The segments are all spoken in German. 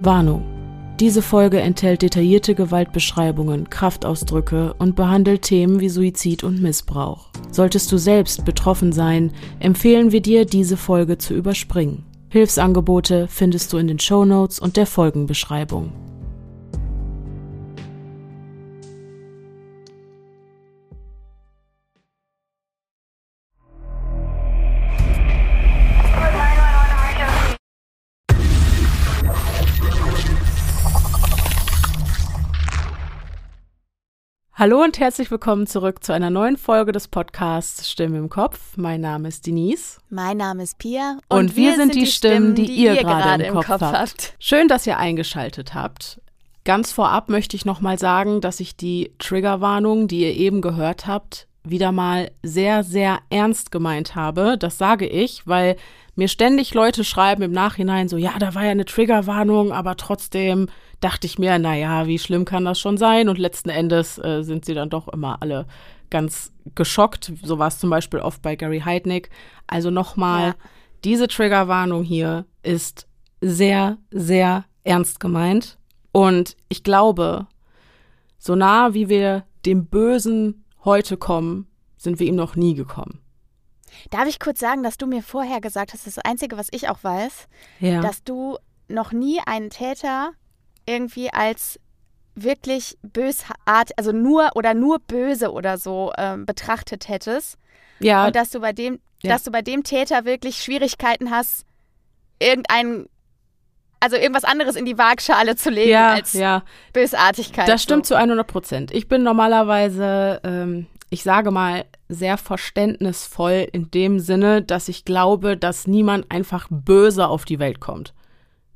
Warnung. Diese Folge enthält detaillierte Gewaltbeschreibungen, Kraftausdrücke und behandelt Themen wie Suizid und Missbrauch. Solltest du selbst betroffen sein, empfehlen wir dir, diese Folge zu überspringen. Hilfsangebote findest du in den Show Notes und der Folgenbeschreibung. Hallo und herzlich willkommen zurück zu einer neuen Folge des Podcasts Stimme im Kopf. Mein Name ist Denise. Mein Name ist Pia. Und, und wir, wir, sind die Stimmen, die, die ihr, ihr gerade im, Kopf, Kopf habt. habt. Schön, dass ihr eingeschaltet habt. Ganz vorab möchte ich nochmal sagen, dass ich die Triggerwarnung, die ihr eben gehört habt, wieder mal sehr, sehr ernst gemeint habe. Das sage ich, weil mir ständig Leute schreiben im Nachhinein so, ja, da war ja eine Triggerwarnung, aber trotzdem dachte ich mir, naja, wie schlimm kann das schon sein? Und letzten Endes äh, sind sie dann doch immer alle ganz geschockt. So war es zum Beispiel oft bei Gary Heidnick. Also nochmal, ja. diese Triggerwarnung hier ist sehr, sehr ernst gemeint. Und ich glaube, so nah wie wir dem Bösen heute kommen, sind wir ihm noch nie gekommen. Darf ich kurz sagen, dass du mir vorher gesagt hast, das Einzige, was ich auch weiß, ja. dass du noch nie einen Täter irgendwie als wirklich bösart, also nur oder nur böse oder so ähm, betrachtet hättest. Ja. Und dass du bei dem, ja. dass du bei dem Täter wirklich Schwierigkeiten hast, irgendeinen also irgendwas anderes in die Waagschale zu legen ja, als ja. Bösartigkeit. Das stimmt so. zu 100 Prozent. Ich bin normalerweise, ähm, ich sage mal, sehr verständnisvoll in dem Sinne, dass ich glaube, dass niemand einfach böse auf die Welt kommt.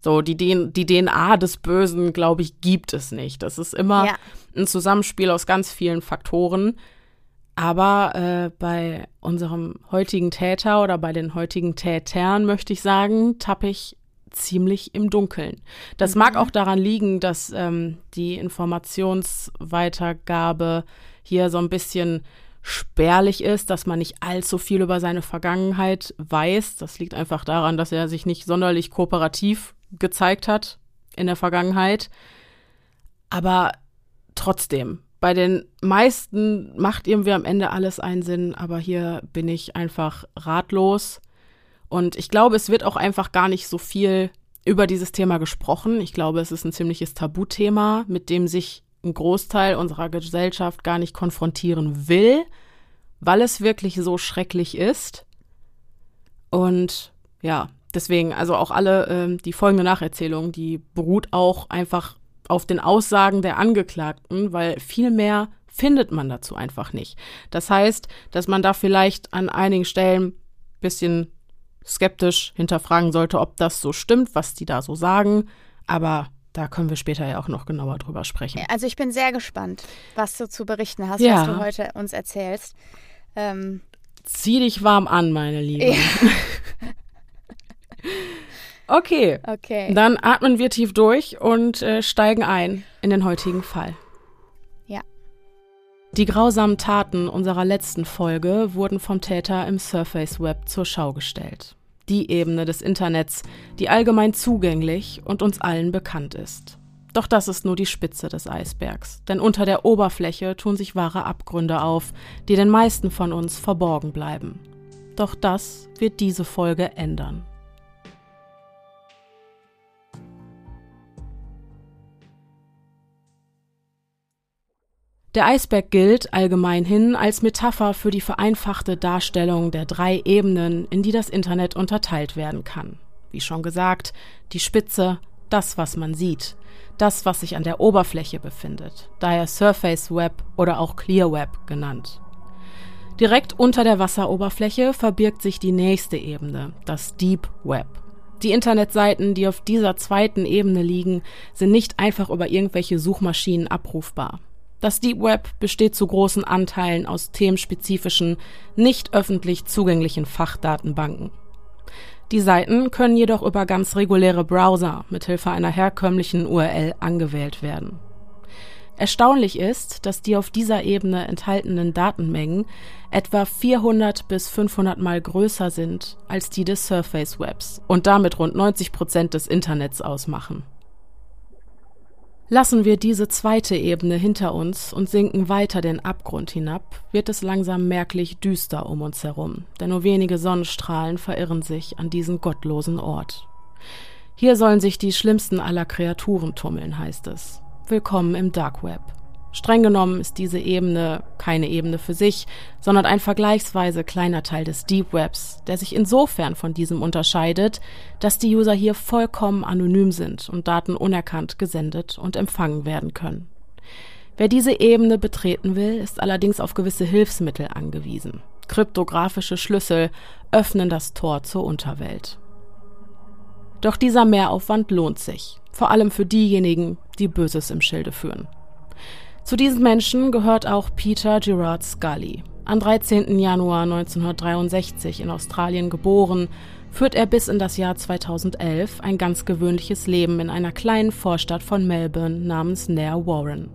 So, die, die DNA des Bösen, glaube ich, gibt es nicht. Das ist immer ja. ein Zusammenspiel aus ganz vielen Faktoren. Aber äh, bei unserem heutigen Täter oder bei den heutigen Tätern, möchte ich sagen, tappe ich ziemlich im Dunkeln. Das mhm. mag auch daran liegen, dass ähm, die Informationsweitergabe hier so ein bisschen spärlich ist, dass man nicht allzu viel über seine Vergangenheit weiß. Das liegt einfach daran, dass er sich nicht sonderlich kooperativ gezeigt hat in der Vergangenheit. Aber trotzdem, bei den meisten macht irgendwie am Ende alles einen Sinn, aber hier bin ich einfach ratlos. Und ich glaube, es wird auch einfach gar nicht so viel über dieses Thema gesprochen. Ich glaube, es ist ein ziemliches Tabuthema, mit dem sich ein Großteil unserer Gesellschaft gar nicht konfrontieren will, weil es wirklich so schrecklich ist. Und ja, deswegen, also auch alle, äh, die folgende Nacherzählung, die beruht auch einfach auf den Aussagen der Angeklagten, weil viel mehr findet man dazu einfach nicht. Das heißt, dass man da vielleicht an einigen Stellen ein bisschen skeptisch hinterfragen sollte, ob das so stimmt, was die da so sagen. Aber da können wir später ja auch noch genauer drüber sprechen. Also ich bin sehr gespannt, was du zu berichten hast, ja. was du heute uns erzählst. Ähm Zieh dich warm an, meine Liebe. Ja. Okay. Okay. Dann atmen wir tief durch und äh, steigen ein in den heutigen Fall. Ja. Die grausamen Taten unserer letzten Folge wurden vom Täter im Surface Web zur Schau gestellt. Die Ebene des Internets, die allgemein zugänglich und uns allen bekannt ist. Doch das ist nur die Spitze des Eisbergs, denn unter der Oberfläche tun sich wahre Abgründe auf, die den meisten von uns verborgen bleiben. Doch das wird diese Folge ändern. Der Eisberg gilt allgemein hin als Metapher für die vereinfachte Darstellung der drei Ebenen, in die das Internet unterteilt werden kann. Wie schon gesagt, die Spitze, das, was man sieht, das, was sich an der Oberfläche befindet, daher Surface Web oder auch Clear Web genannt. Direkt unter der Wasseroberfläche verbirgt sich die nächste Ebene, das Deep Web. Die Internetseiten, die auf dieser zweiten Ebene liegen, sind nicht einfach über irgendwelche Suchmaschinen abrufbar. Das Deep Web besteht zu großen Anteilen aus themenspezifischen, nicht öffentlich zugänglichen Fachdatenbanken. Die Seiten können jedoch über ganz reguläre Browser mithilfe einer herkömmlichen URL angewählt werden. Erstaunlich ist, dass die auf dieser Ebene enthaltenen Datenmengen etwa 400 bis 500 mal größer sind als die des Surface Webs und damit rund 90 Prozent des Internets ausmachen. Lassen wir diese zweite Ebene hinter uns und sinken weiter den Abgrund hinab, wird es langsam merklich düster um uns herum, denn nur wenige Sonnenstrahlen verirren sich an diesen gottlosen Ort. Hier sollen sich die schlimmsten aller Kreaturen tummeln, heißt es. Willkommen im Dark Web. Streng genommen ist diese Ebene keine Ebene für sich, sondern ein vergleichsweise kleiner Teil des Deep Webs, der sich insofern von diesem unterscheidet, dass die User hier vollkommen anonym sind und Daten unerkannt gesendet und empfangen werden können. Wer diese Ebene betreten will, ist allerdings auf gewisse Hilfsmittel angewiesen. Kryptografische Schlüssel öffnen das Tor zur Unterwelt. Doch dieser Mehraufwand lohnt sich, vor allem für diejenigen, die Böses im Schilde führen. Zu diesen Menschen gehört auch Peter Gerard Scully. Am 13. Januar 1963 in Australien geboren, führt er bis in das Jahr 2011 ein ganz gewöhnliches Leben in einer kleinen Vorstadt von Melbourne namens Nair Warren.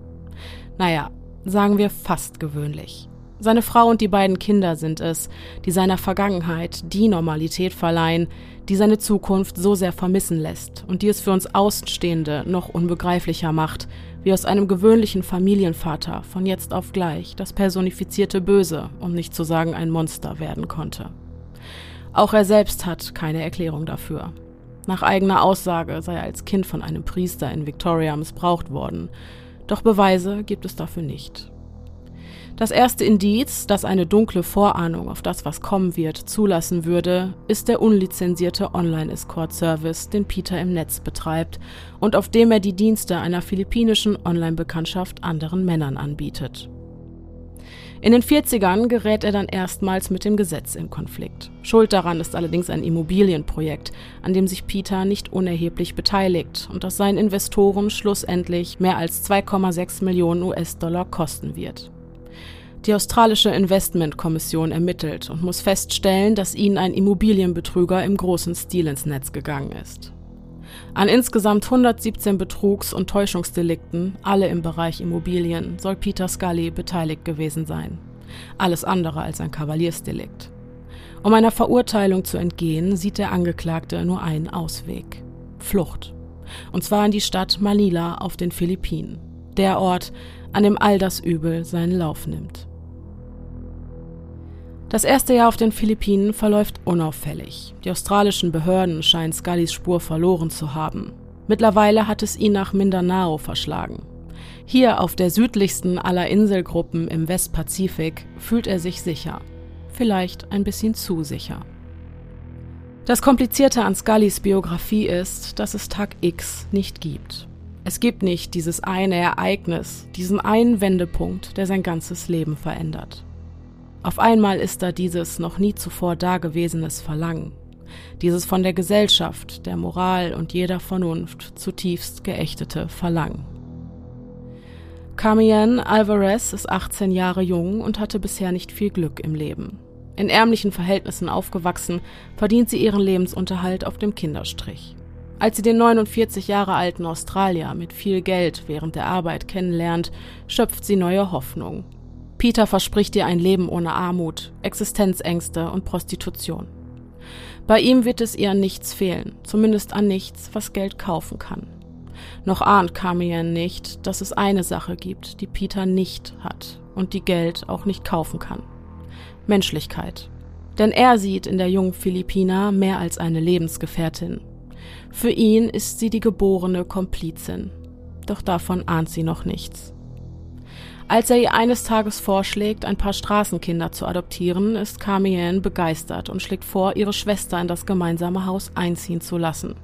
Naja, sagen wir fast gewöhnlich. Seine Frau und die beiden Kinder sind es, die seiner Vergangenheit die Normalität verleihen, die seine Zukunft so sehr vermissen lässt und die es für uns Außenstehende noch unbegreiflicher macht, wie aus einem gewöhnlichen Familienvater von jetzt auf gleich das personifizierte Böse, um nicht zu sagen ein Monster werden konnte. Auch er selbst hat keine Erklärung dafür. Nach eigener Aussage sei er als Kind von einem Priester in Victoria missbraucht worden, doch Beweise gibt es dafür nicht. Das erste Indiz, das eine dunkle Vorahnung auf das, was kommen wird, zulassen würde, ist der unlizenzierte Online-Escort-Service, den Peter im Netz betreibt und auf dem er die Dienste einer philippinischen Online-Bekanntschaft anderen Männern anbietet. In den 40ern gerät er dann erstmals mit dem Gesetz in Konflikt. Schuld daran ist allerdings ein Immobilienprojekt, an dem sich Peter nicht unerheblich beteiligt und das seinen Investoren schlussendlich mehr als 2,6 Millionen US-Dollar kosten wird. Die australische Investmentkommission ermittelt und muss feststellen, dass ihnen ein Immobilienbetrüger im großen Stil ins Netz gegangen ist. An insgesamt 117 Betrugs- und Täuschungsdelikten, alle im Bereich Immobilien, soll Peter Scully beteiligt gewesen sein. Alles andere als ein Kavaliersdelikt. Um einer Verurteilung zu entgehen, sieht der Angeklagte nur einen Ausweg. Flucht. Und zwar in die Stadt Manila auf den Philippinen. Der Ort, an dem all das Übel seinen Lauf nimmt. Das erste Jahr auf den Philippinen verläuft unauffällig. Die australischen Behörden scheinen Scullys Spur verloren zu haben. Mittlerweile hat es ihn nach Mindanao verschlagen. Hier auf der südlichsten aller Inselgruppen im Westpazifik fühlt er sich sicher. Vielleicht ein bisschen zu sicher. Das Komplizierte an Scullys Biografie ist, dass es Tag X nicht gibt. Es gibt nicht dieses eine Ereignis, diesen einen Wendepunkt, der sein ganzes Leben verändert. Auf einmal ist da dieses noch nie zuvor dagewesenes Verlangen, dieses von der Gesellschaft, der Moral und jeder Vernunft zutiefst geächtete Verlangen. Carmien Alvarez ist 18 Jahre jung und hatte bisher nicht viel Glück im Leben. In ärmlichen Verhältnissen aufgewachsen, verdient sie ihren Lebensunterhalt auf dem Kinderstrich. Als sie den 49 Jahre alten Australier mit viel Geld während der Arbeit kennenlernt, schöpft sie neue Hoffnung Peter verspricht ihr ein Leben ohne Armut, Existenzängste und Prostitution. Bei ihm wird es ihr an nichts fehlen, zumindest an nichts, was Geld kaufen kann. Noch ahnt Carmien nicht, dass es eine Sache gibt, die Peter nicht hat und die Geld auch nicht kaufen kann. Menschlichkeit. Denn er sieht in der jungen Philippina mehr als eine Lebensgefährtin. Für ihn ist sie die geborene Komplizin. Doch davon ahnt sie noch nichts. Als er ihr eines Tages vorschlägt, ein paar Straßenkinder zu adoptieren, ist Carmien begeistert und schlägt vor, ihre Schwester in das gemeinsame Haus einziehen zu lassen.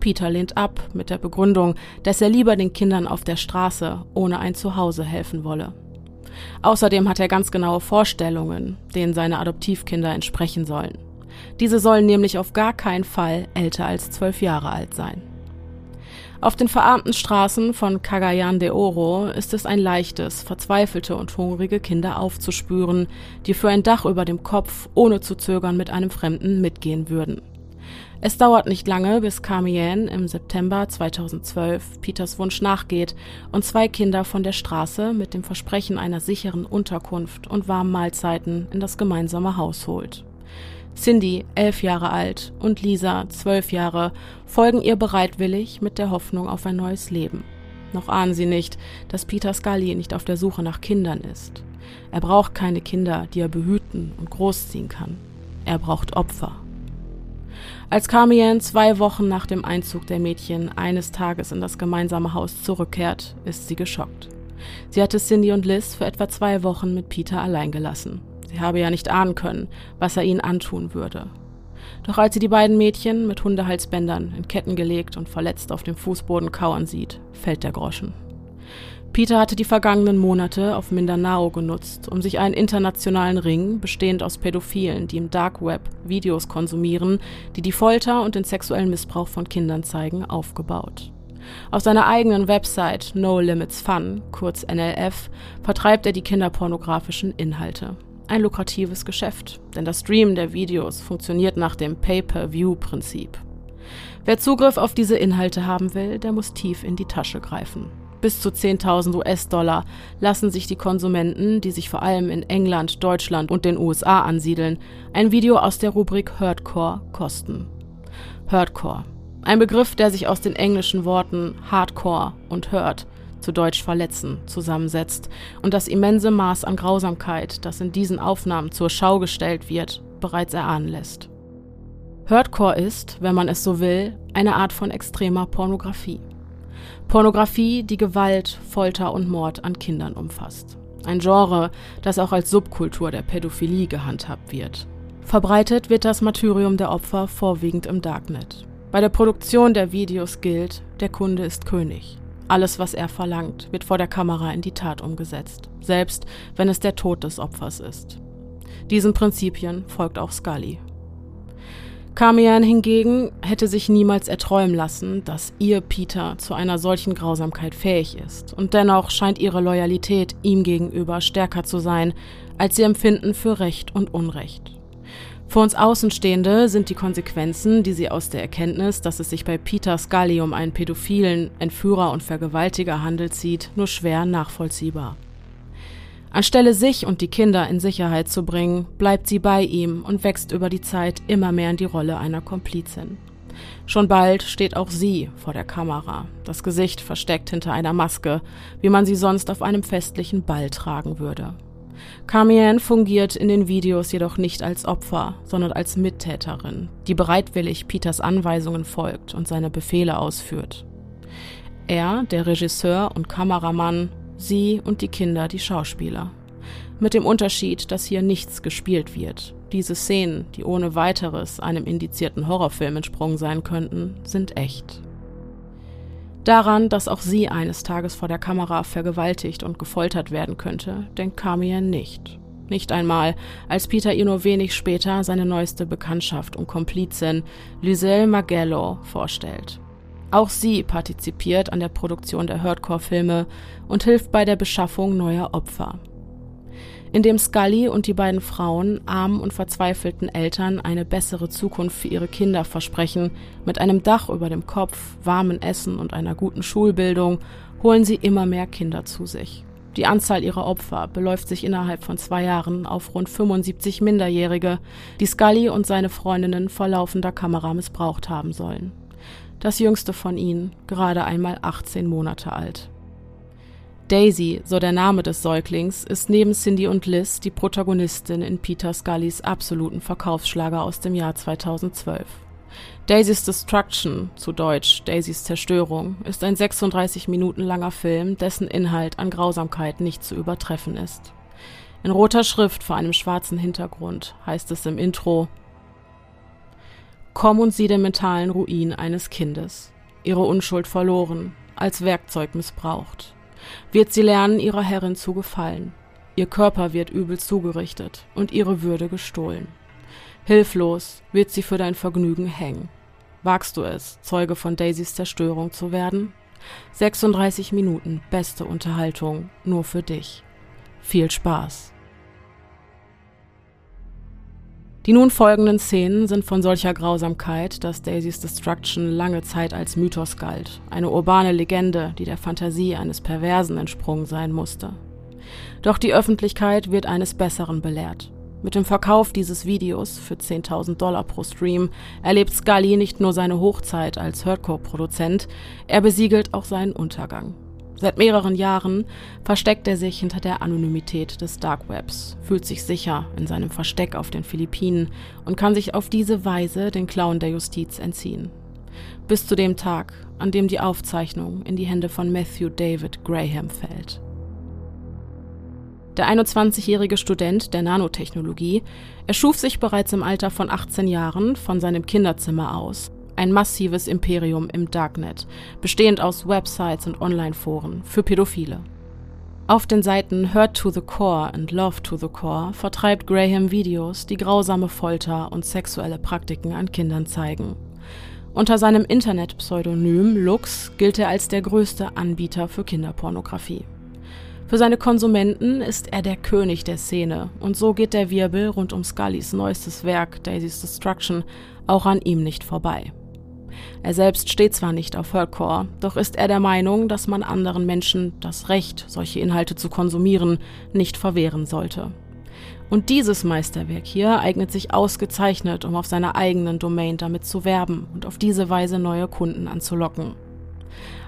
Peter lehnt ab mit der Begründung, dass er lieber den Kindern auf der Straße ohne ein Zuhause helfen wolle. Außerdem hat er ganz genaue Vorstellungen, denen seine Adoptivkinder entsprechen sollen. Diese sollen nämlich auf gar keinen Fall älter als zwölf Jahre alt sein. Auf den verarmten Straßen von Cagayan de Oro ist es ein leichtes, verzweifelte und hungrige Kinder aufzuspüren, die für ein Dach über dem Kopf ohne zu zögern mit einem Fremden mitgehen würden. Es dauert nicht lange, bis Carmien im September 2012 Peters Wunsch nachgeht und zwei Kinder von der Straße mit dem Versprechen einer sicheren Unterkunft und warmen Mahlzeiten in das gemeinsame Haus holt. Cindy, elf Jahre alt, und Lisa, zwölf Jahre, folgen ihr bereitwillig mit der Hoffnung auf ein neues Leben. Noch ahnen sie nicht, dass Peter Scully nicht auf der Suche nach Kindern ist. Er braucht keine Kinder, die er behüten und großziehen kann. Er braucht Opfer. Als Carmien zwei Wochen nach dem Einzug der Mädchen eines Tages in das gemeinsame Haus zurückkehrt, ist sie geschockt. Sie hatte Cindy und Liz für etwa zwei Wochen mit Peter allein gelassen. Sie habe ja nicht ahnen können, was er ihnen antun würde. Doch als sie die beiden Mädchen mit Hundehalsbändern in Ketten gelegt und verletzt auf dem Fußboden kauern sieht, fällt der Groschen. Peter hatte die vergangenen Monate auf Mindanao genutzt, um sich einen internationalen Ring, bestehend aus Pädophilen, die im Dark Web Videos konsumieren, die die Folter und den sexuellen Missbrauch von Kindern zeigen, aufgebaut. Auf seiner eigenen Website No Limits Fun, kurz NLF, vertreibt er die kinderpornografischen Inhalte. Ein lukratives Geschäft, denn das Streamen der Videos funktioniert nach dem Pay-per-View-Prinzip. Wer Zugriff auf diese Inhalte haben will, der muss tief in die Tasche greifen. Bis zu 10.000 US-Dollar lassen sich die Konsumenten, die sich vor allem in England, Deutschland und den USA ansiedeln, ein Video aus der Rubrik Hurtcore kosten. Hurtcore. Ein Begriff, der sich aus den englischen Worten Hardcore und Hurt, zu Deutsch verletzen, zusammensetzt und das immense Maß an Grausamkeit, das in diesen Aufnahmen zur Schau gestellt wird, bereits erahnen lässt. Hurtcore ist, wenn man es so will, eine Art von extremer Pornografie. Pornografie, die Gewalt, Folter und Mord an Kindern umfasst. Ein Genre, das auch als Subkultur der Pädophilie gehandhabt wird. Verbreitet wird das Martyrium der Opfer vorwiegend im Darknet. Bei der Produktion der Videos gilt, der Kunde ist König. Alles, was er verlangt, wird vor der Kamera in die Tat umgesetzt, selbst wenn es der Tod des Opfers ist. Diesen Prinzipien folgt auch Scully. Carmian hingegen hätte sich niemals erträumen lassen, dass ihr Peter zu einer solchen Grausamkeit fähig ist, und dennoch scheint ihre Loyalität ihm gegenüber stärker zu sein als ihr Empfinden für Recht und Unrecht. Für uns Außenstehende sind die Konsequenzen, die sie aus der Erkenntnis, dass es sich bei Peter Scully um einen pädophilen Entführer und Vergewaltiger handelt, sieht, nur schwer nachvollziehbar. Anstelle sich und die Kinder in Sicherheit zu bringen, bleibt sie bei ihm und wächst über die Zeit immer mehr in die Rolle einer Komplizin. Schon bald steht auch sie vor der Kamera, das Gesicht versteckt hinter einer Maske, wie man sie sonst auf einem festlichen Ball tragen würde. Carmien fungiert in den Videos jedoch nicht als Opfer, sondern als Mittäterin, die bereitwillig Peters Anweisungen folgt und seine Befehle ausführt. Er, der Regisseur und Kameramann, sie und die Kinder die Schauspieler. Mit dem Unterschied, dass hier nichts gespielt wird. Diese Szenen, die ohne weiteres einem indizierten Horrorfilm entsprungen sein könnten, sind echt. Daran, dass auch sie eines Tages vor der Kamera vergewaltigt und gefoltert werden könnte, denkt Carmien nicht. Nicht einmal, als Peter ihr nur wenig später seine neueste Bekanntschaft und Komplizin Lyselle Magello vorstellt. Auch sie partizipiert an der Produktion der Hardcore-Filme und hilft bei der Beschaffung neuer Opfer. Indem Scully und die beiden Frauen armen und verzweifelten Eltern eine bessere Zukunft für ihre Kinder versprechen, mit einem Dach über dem Kopf, warmem Essen und einer guten Schulbildung, holen sie immer mehr Kinder zu sich. Die Anzahl ihrer Opfer beläuft sich innerhalb von zwei Jahren auf rund 75 Minderjährige, die Scully und seine Freundinnen vor laufender Kamera missbraucht haben sollen das jüngste von ihnen, gerade einmal 18 Monate alt. Daisy, so der Name des Säuglings, ist neben Cindy und Liz die Protagonistin in Peter Scullys absoluten Verkaufsschlager aus dem Jahr 2012. Daisys Destruction, zu Deutsch Daisys Zerstörung, ist ein 36 Minuten langer Film, dessen Inhalt an Grausamkeit nicht zu übertreffen ist. In roter Schrift vor einem schwarzen Hintergrund heißt es im Intro Komm und sieh den mentalen Ruin eines Kindes, ihre Unschuld verloren, als Werkzeug missbraucht. Wird sie lernen, ihrer Herrin zu gefallen. Ihr Körper wird übel zugerichtet und ihre Würde gestohlen. Hilflos wird sie für dein Vergnügen hängen. Wagst du es, Zeuge von Daisys Zerstörung zu werden? 36 Minuten beste Unterhaltung nur für dich. Viel Spaß! Die nun folgenden Szenen sind von solcher Grausamkeit, dass Daisys Destruction lange Zeit als Mythos galt, eine urbane Legende, die der Fantasie eines Perversen entsprungen sein musste. Doch die Öffentlichkeit wird eines Besseren belehrt. Mit dem Verkauf dieses Videos für 10.000 Dollar pro Stream erlebt Scully nicht nur seine Hochzeit als Hardcore-Produzent, er besiegelt auch seinen Untergang. Seit mehreren Jahren versteckt er sich hinter der Anonymität des Dark Webs, fühlt sich sicher in seinem Versteck auf den Philippinen und kann sich auf diese Weise den Klauen der Justiz entziehen. Bis zu dem Tag, an dem die Aufzeichnung in die Hände von Matthew David Graham fällt. Der 21-jährige Student der Nanotechnologie erschuf sich bereits im Alter von 18 Jahren von seinem Kinderzimmer aus ein massives Imperium im Darknet, bestehend aus Websites und Online-Foren für Pädophile. Auf den Seiten Hurt to the Core und Love to the Core vertreibt Graham Videos, die grausame Folter und sexuelle Praktiken an Kindern zeigen. Unter seinem Internetpseudonym Lux gilt er als der größte Anbieter für Kinderpornografie. Für seine Konsumenten ist er der König der Szene und so geht der Wirbel rund um Scullys neuestes Werk Daisy's Destruction auch an ihm nicht vorbei. Er selbst steht zwar nicht auf Hardcore, doch ist er der Meinung, dass man anderen Menschen das Recht, solche Inhalte zu konsumieren, nicht verwehren sollte. Und dieses Meisterwerk hier eignet sich ausgezeichnet, um auf seiner eigenen Domain damit zu werben und auf diese Weise neue Kunden anzulocken.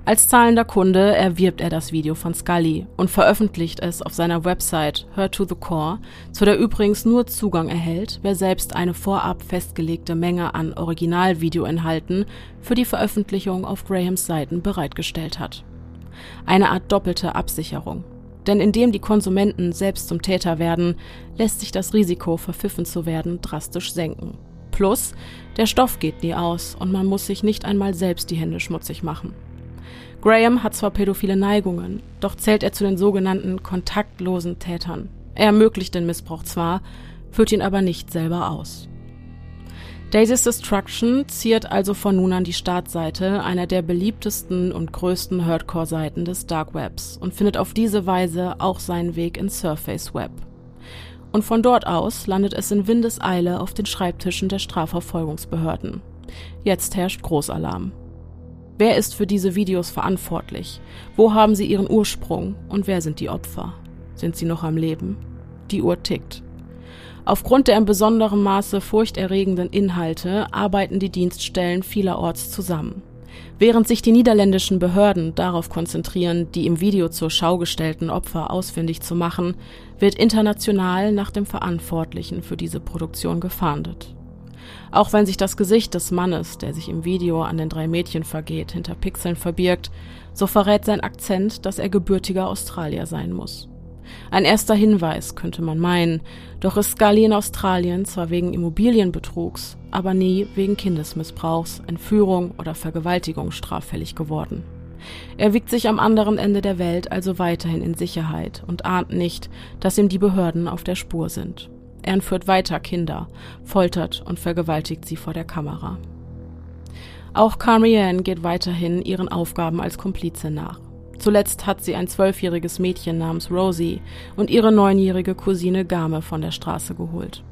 Als zahlender Kunde erwirbt er das Video von Scully und veröffentlicht es auf seiner Website Her to the Core, zu der übrigens nur Zugang erhält, wer selbst eine vorab festgelegte Menge an Originalvideoinhalten für die Veröffentlichung auf Grahams Seiten bereitgestellt hat. Eine Art doppelte Absicherung. Denn indem die Konsumenten selbst zum Täter werden, lässt sich das Risiko, verpfiffen zu werden, drastisch senken. Plus, der Stoff geht nie aus und man muss sich nicht einmal selbst die Hände schmutzig machen. Graham hat zwar pädophile Neigungen, doch zählt er zu den sogenannten kontaktlosen Tätern. Er ermöglicht den Missbrauch zwar, führt ihn aber nicht selber aus. Daisy's Destruction ziert also von nun an die Startseite einer der beliebtesten und größten Hardcore-Seiten des Dark Webs und findet auf diese Weise auch seinen Weg ins Surface Web. Und von dort aus landet es in Windeseile auf den Schreibtischen der Strafverfolgungsbehörden. Jetzt herrscht Großalarm. Wer ist für diese Videos verantwortlich? Wo haben sie ihren Ursprung? Und wer sind die Opfer? Sind sie noch am Leben? Die Uhr tickt. Aufgrund der in besonderem Maße furchterregenden Inhalte arbeiten die Dienststellen vielerorts zusammen. Während sich die niederländischen Behörden darauf konzentrieren, die im Video zur Schau gestellten Opfer ausfindig zu machen, wird international nach dem Verantwortlichen für diese Produktion gefahndet. Auch wenn sich das Gesicht des Mannes, der sich im Video an den drei Mädchen vergeht, hinter Pixeln verbirgt, so verrät sein Akzent, dass er gebürtiger Australier sein muss. Ein erster Hinweis, könnte man meinen, doch ist Scully in Australien zwar wegen Immobilienbetrugs, aber nie wegen Kindesmissbrauchs, Entführung oder Vergewaltigung straffällig geworden. Er wiegt sich am anderen Ende der Welt also weiterhin in Sicherheit und ahnt nicht, dass ihm die Behörden auf der Spur sind. Er entführt weiter Kinder, foltert und vergewaltigt sie vor der Kamera. Auch Carmienne geht weiterhin ihren Aufgaben als Komplize nach. Zuletzt hat sie ein zwölfjähriges Mädchen namens Rosie und ihre neunjährige Cousine Game von der Straße geholt.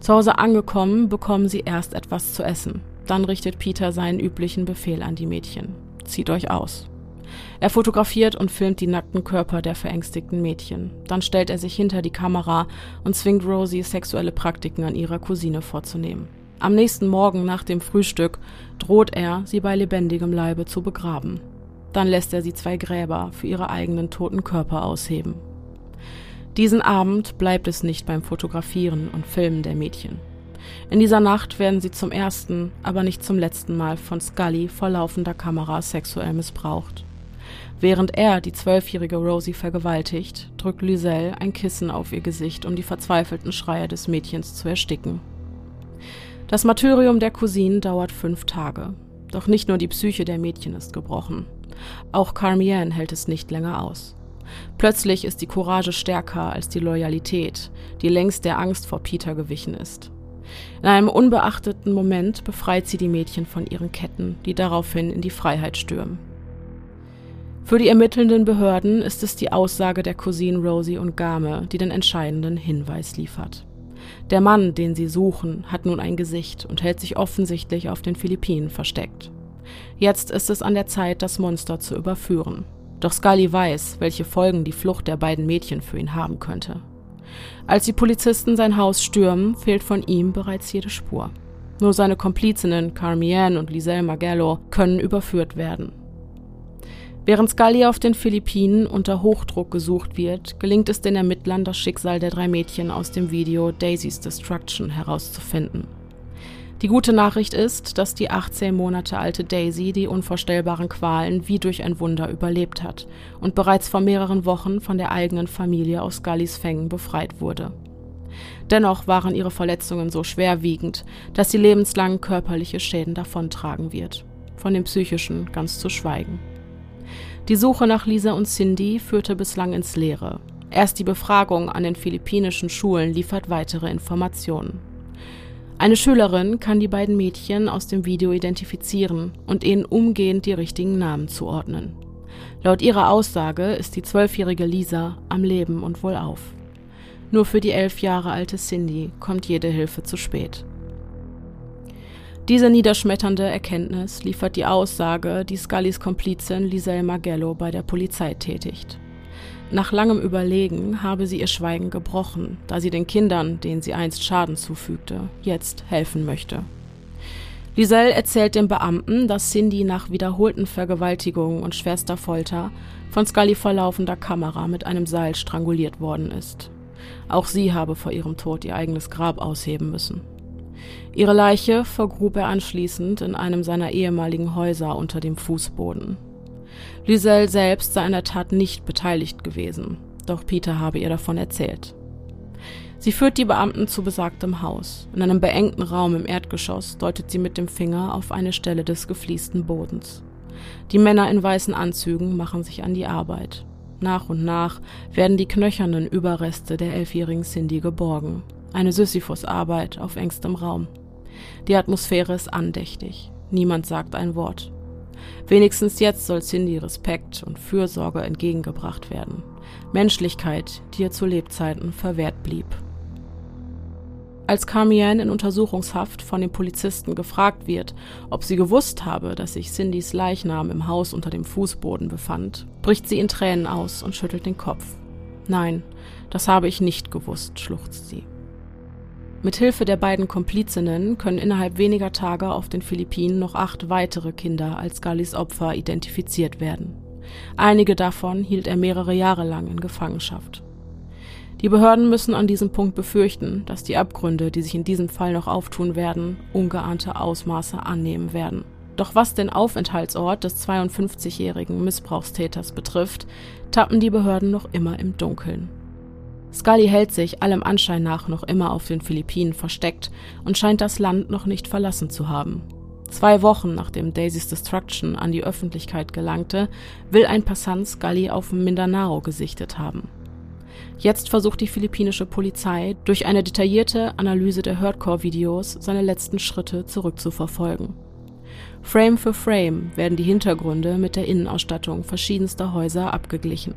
Zu Hause angekommen, bekommen sie erst etwas zu essen. Dann richtet Peter seinen üblichen Befehl an die Mädchen. Zieht euch aus. Er fotografiert und filmt die nackten Körper der verängstigten Mädchen. Dann stellt er sich hinter die Kamera und zwingt Rosie, sexuelle Praktiken an ihrer Cousine vorzunehmen. Am nächsten Morgen nach dem Frühstück droht er, sie bei lebendigem Leibe zu begraben. Dann lässt er sie zwei Gräber für ihre eigenen toten Körper ausheben. Diesen Abend bleibt es nicht beim Fotografieren und Filmen der Mädchen. In dieser Nacht werden sie zum ersten, aber nicht zum letzten Mal von Scully vor laufender Kamera sexuell missbraucht. Während er die zwölfjährige Rosie vergewaltigt, drückt Lyselle ein Kissen auf ihr Gesicht, um die verzweifelten Schreie des Mädchens zu ersticken. Das Martyrium der Cousinen dauert fünf Tage. Doch nicht nur die Psyche der Mädchen ist gebrochen. Auch Carmienne hält es nicht länger aus. Plötzlich ist die Courage stärker als die Loyalität, die längst der Angst vor Peter gewichen ist. In einem unbeachteten Moment befreit sie die Mädchen von ihren Ketten, die daraufhin in die Freiheit stürmen. Für die ermittelnden Behörden ist es die Aussage der Cousinen Rosie und Game, die den entscheidenden Hinweis liefert. Der Mann, den sie suchen, hat nun ein Gesicht und hält sich offensichtlich auf den Philippinen versteckt. Jetzt ist es an der Zeit, das Monster zu überführen. Doch Scully weiß, welche Folgen die Flucht der beiden Mädchen für ihn haben könnte. Als die Polizisten sein Haus stürmen, fehlt von ihm bereits jede Spur. Nur seine Komplizinnen Carmienne und Liselle Magello können überführt werden. Während Scully auf den Philippinen unter Hochdruck gesucht wird, gelingt es den Ermittlern, das Schicksal der drei Mädchen aus dem Video Daisy's Destruction herauszufinden. Die gute Nachricht ist, dass die 18 Monate alte Daisy die unvorstellbaren Qualen wie durch ein Wunder überlebt hat und bereits vor mehreren Wochen von der eigenen Familie aus Scullys Fängen befreit wurde. Dennoch waren ihre Verletzungen so schwerwiegend, dass sie lebenslang körperliche Schäden davontragen wird, von den psychischen ganz zu schweigen. Die Suche nach Lisa und Cindy führte bislang ins Leere. Erst die Befragung an den philippinischen Schulen liefert weitere Informationen. Eine Schülerin kann die beiden Mädchen aus dem Video identifizieren und ihnen umgehend die richtigen Namen zuordnen. Laut ihrer Aussage ist die zwölfjährige Lisa am Leben und wohlauf. Nur für die elf Jahre alte Cindy kommt jede Hilfe zu spät. Diese niederschmetternde Erkenntnis liefert die Aussage, die Scullys Komplizin Liselle Magello bei der Polizei tätigt. Nach langem Überlegen habe sie ihr Schweigen gebrochen, da sie den Kindern, denen sie einst Schaden zufügte, jetzt helfen möchte. Liselle erzählt dem Beamten, dass Cindy nach wiederholten Vergewaltigungen und schwerster Folter von Scully vor laufender Kamera mit einem Seil stranguliert worden ist. Auch sie habe vor ihrem Tod ihr eigenes Grab ausheben müssen. Ihre Leiche vergrub er anschließend in einem seiner ehemaligen Häuser unter dem Fußboden. Lyselle selbst sei an der Tat nicht beteiligt gewesen, doch Peter habe ihr davon erzählt. Sie führt die Beamten zu besagtem Haus. In einem beengten Raum im Erdgeschoss deutet sie mit dem Finger auf eine Stelle des gefliesten Bodens. Die Männer in weißen Anzügen machen sich an die Arbeit. Nach und nach werden die knöchernen Überreste der elfjährigen Cindy geborgen. Eine Sisyphus-Arbeit auf engstem Raum. Die Atmosphäre ist andächtig. Niemand sagt ein Wort. Wenigstens jetzt soll Cindy Respekt und Fürsorge entgegengebracht werden. Menschlichkeit, die ihr zu Lebzeiten verwehrt blieb. Als Carmienne in Untersuchungshaft von den Polizisten gefragt wird, ob sie gewusst habe, dass sich Cindys Leichnam im Haus unter dem Fußboden befand, bricht sie in Tränen aus und schüttelt den Kopf. Nein, das habe ich nicht gewusst, schluchzt sie. Mit Hilfe der beiden Komplizinnen können innerhalb weniger Tage auf den Philippinen noch acht weitere Kinder als Gallis Opfer identifiziert werden. Einige davon hielt er mehrere Jahre lang in Gefangenschaft. Die Behörden müssen an diesem Punkt befürchten, dass die Abgründe, die sich in diesem Fall noch auftun werden, ungeahnte Ausmaße annehmen werden. Doch was den Aufenthaltsort des 52-jährigen Missbrauchstäters betrifft, tappen die Behörden noch immer im Dunkeln. Scully hält sich allem Anschein nach noch immer auf den Philippinen versteckt und scheint das Land noch nicht verlassen zu haben. Zwei Wochen nachdem Daisys Destruction an die Öffentlichkeit gelangte, will ein Passant Scully auf Mindanao gesichtet haben. Jetzt versucht die philippinische Polizei durch eine detaillierte Analyse der Hardcore-Videos seine letzten Schritte zurückzuverfolgen. Frame für Frame werden die Hintergründe mit der Innenausstattung verschiedenster Häuser abgeglichen.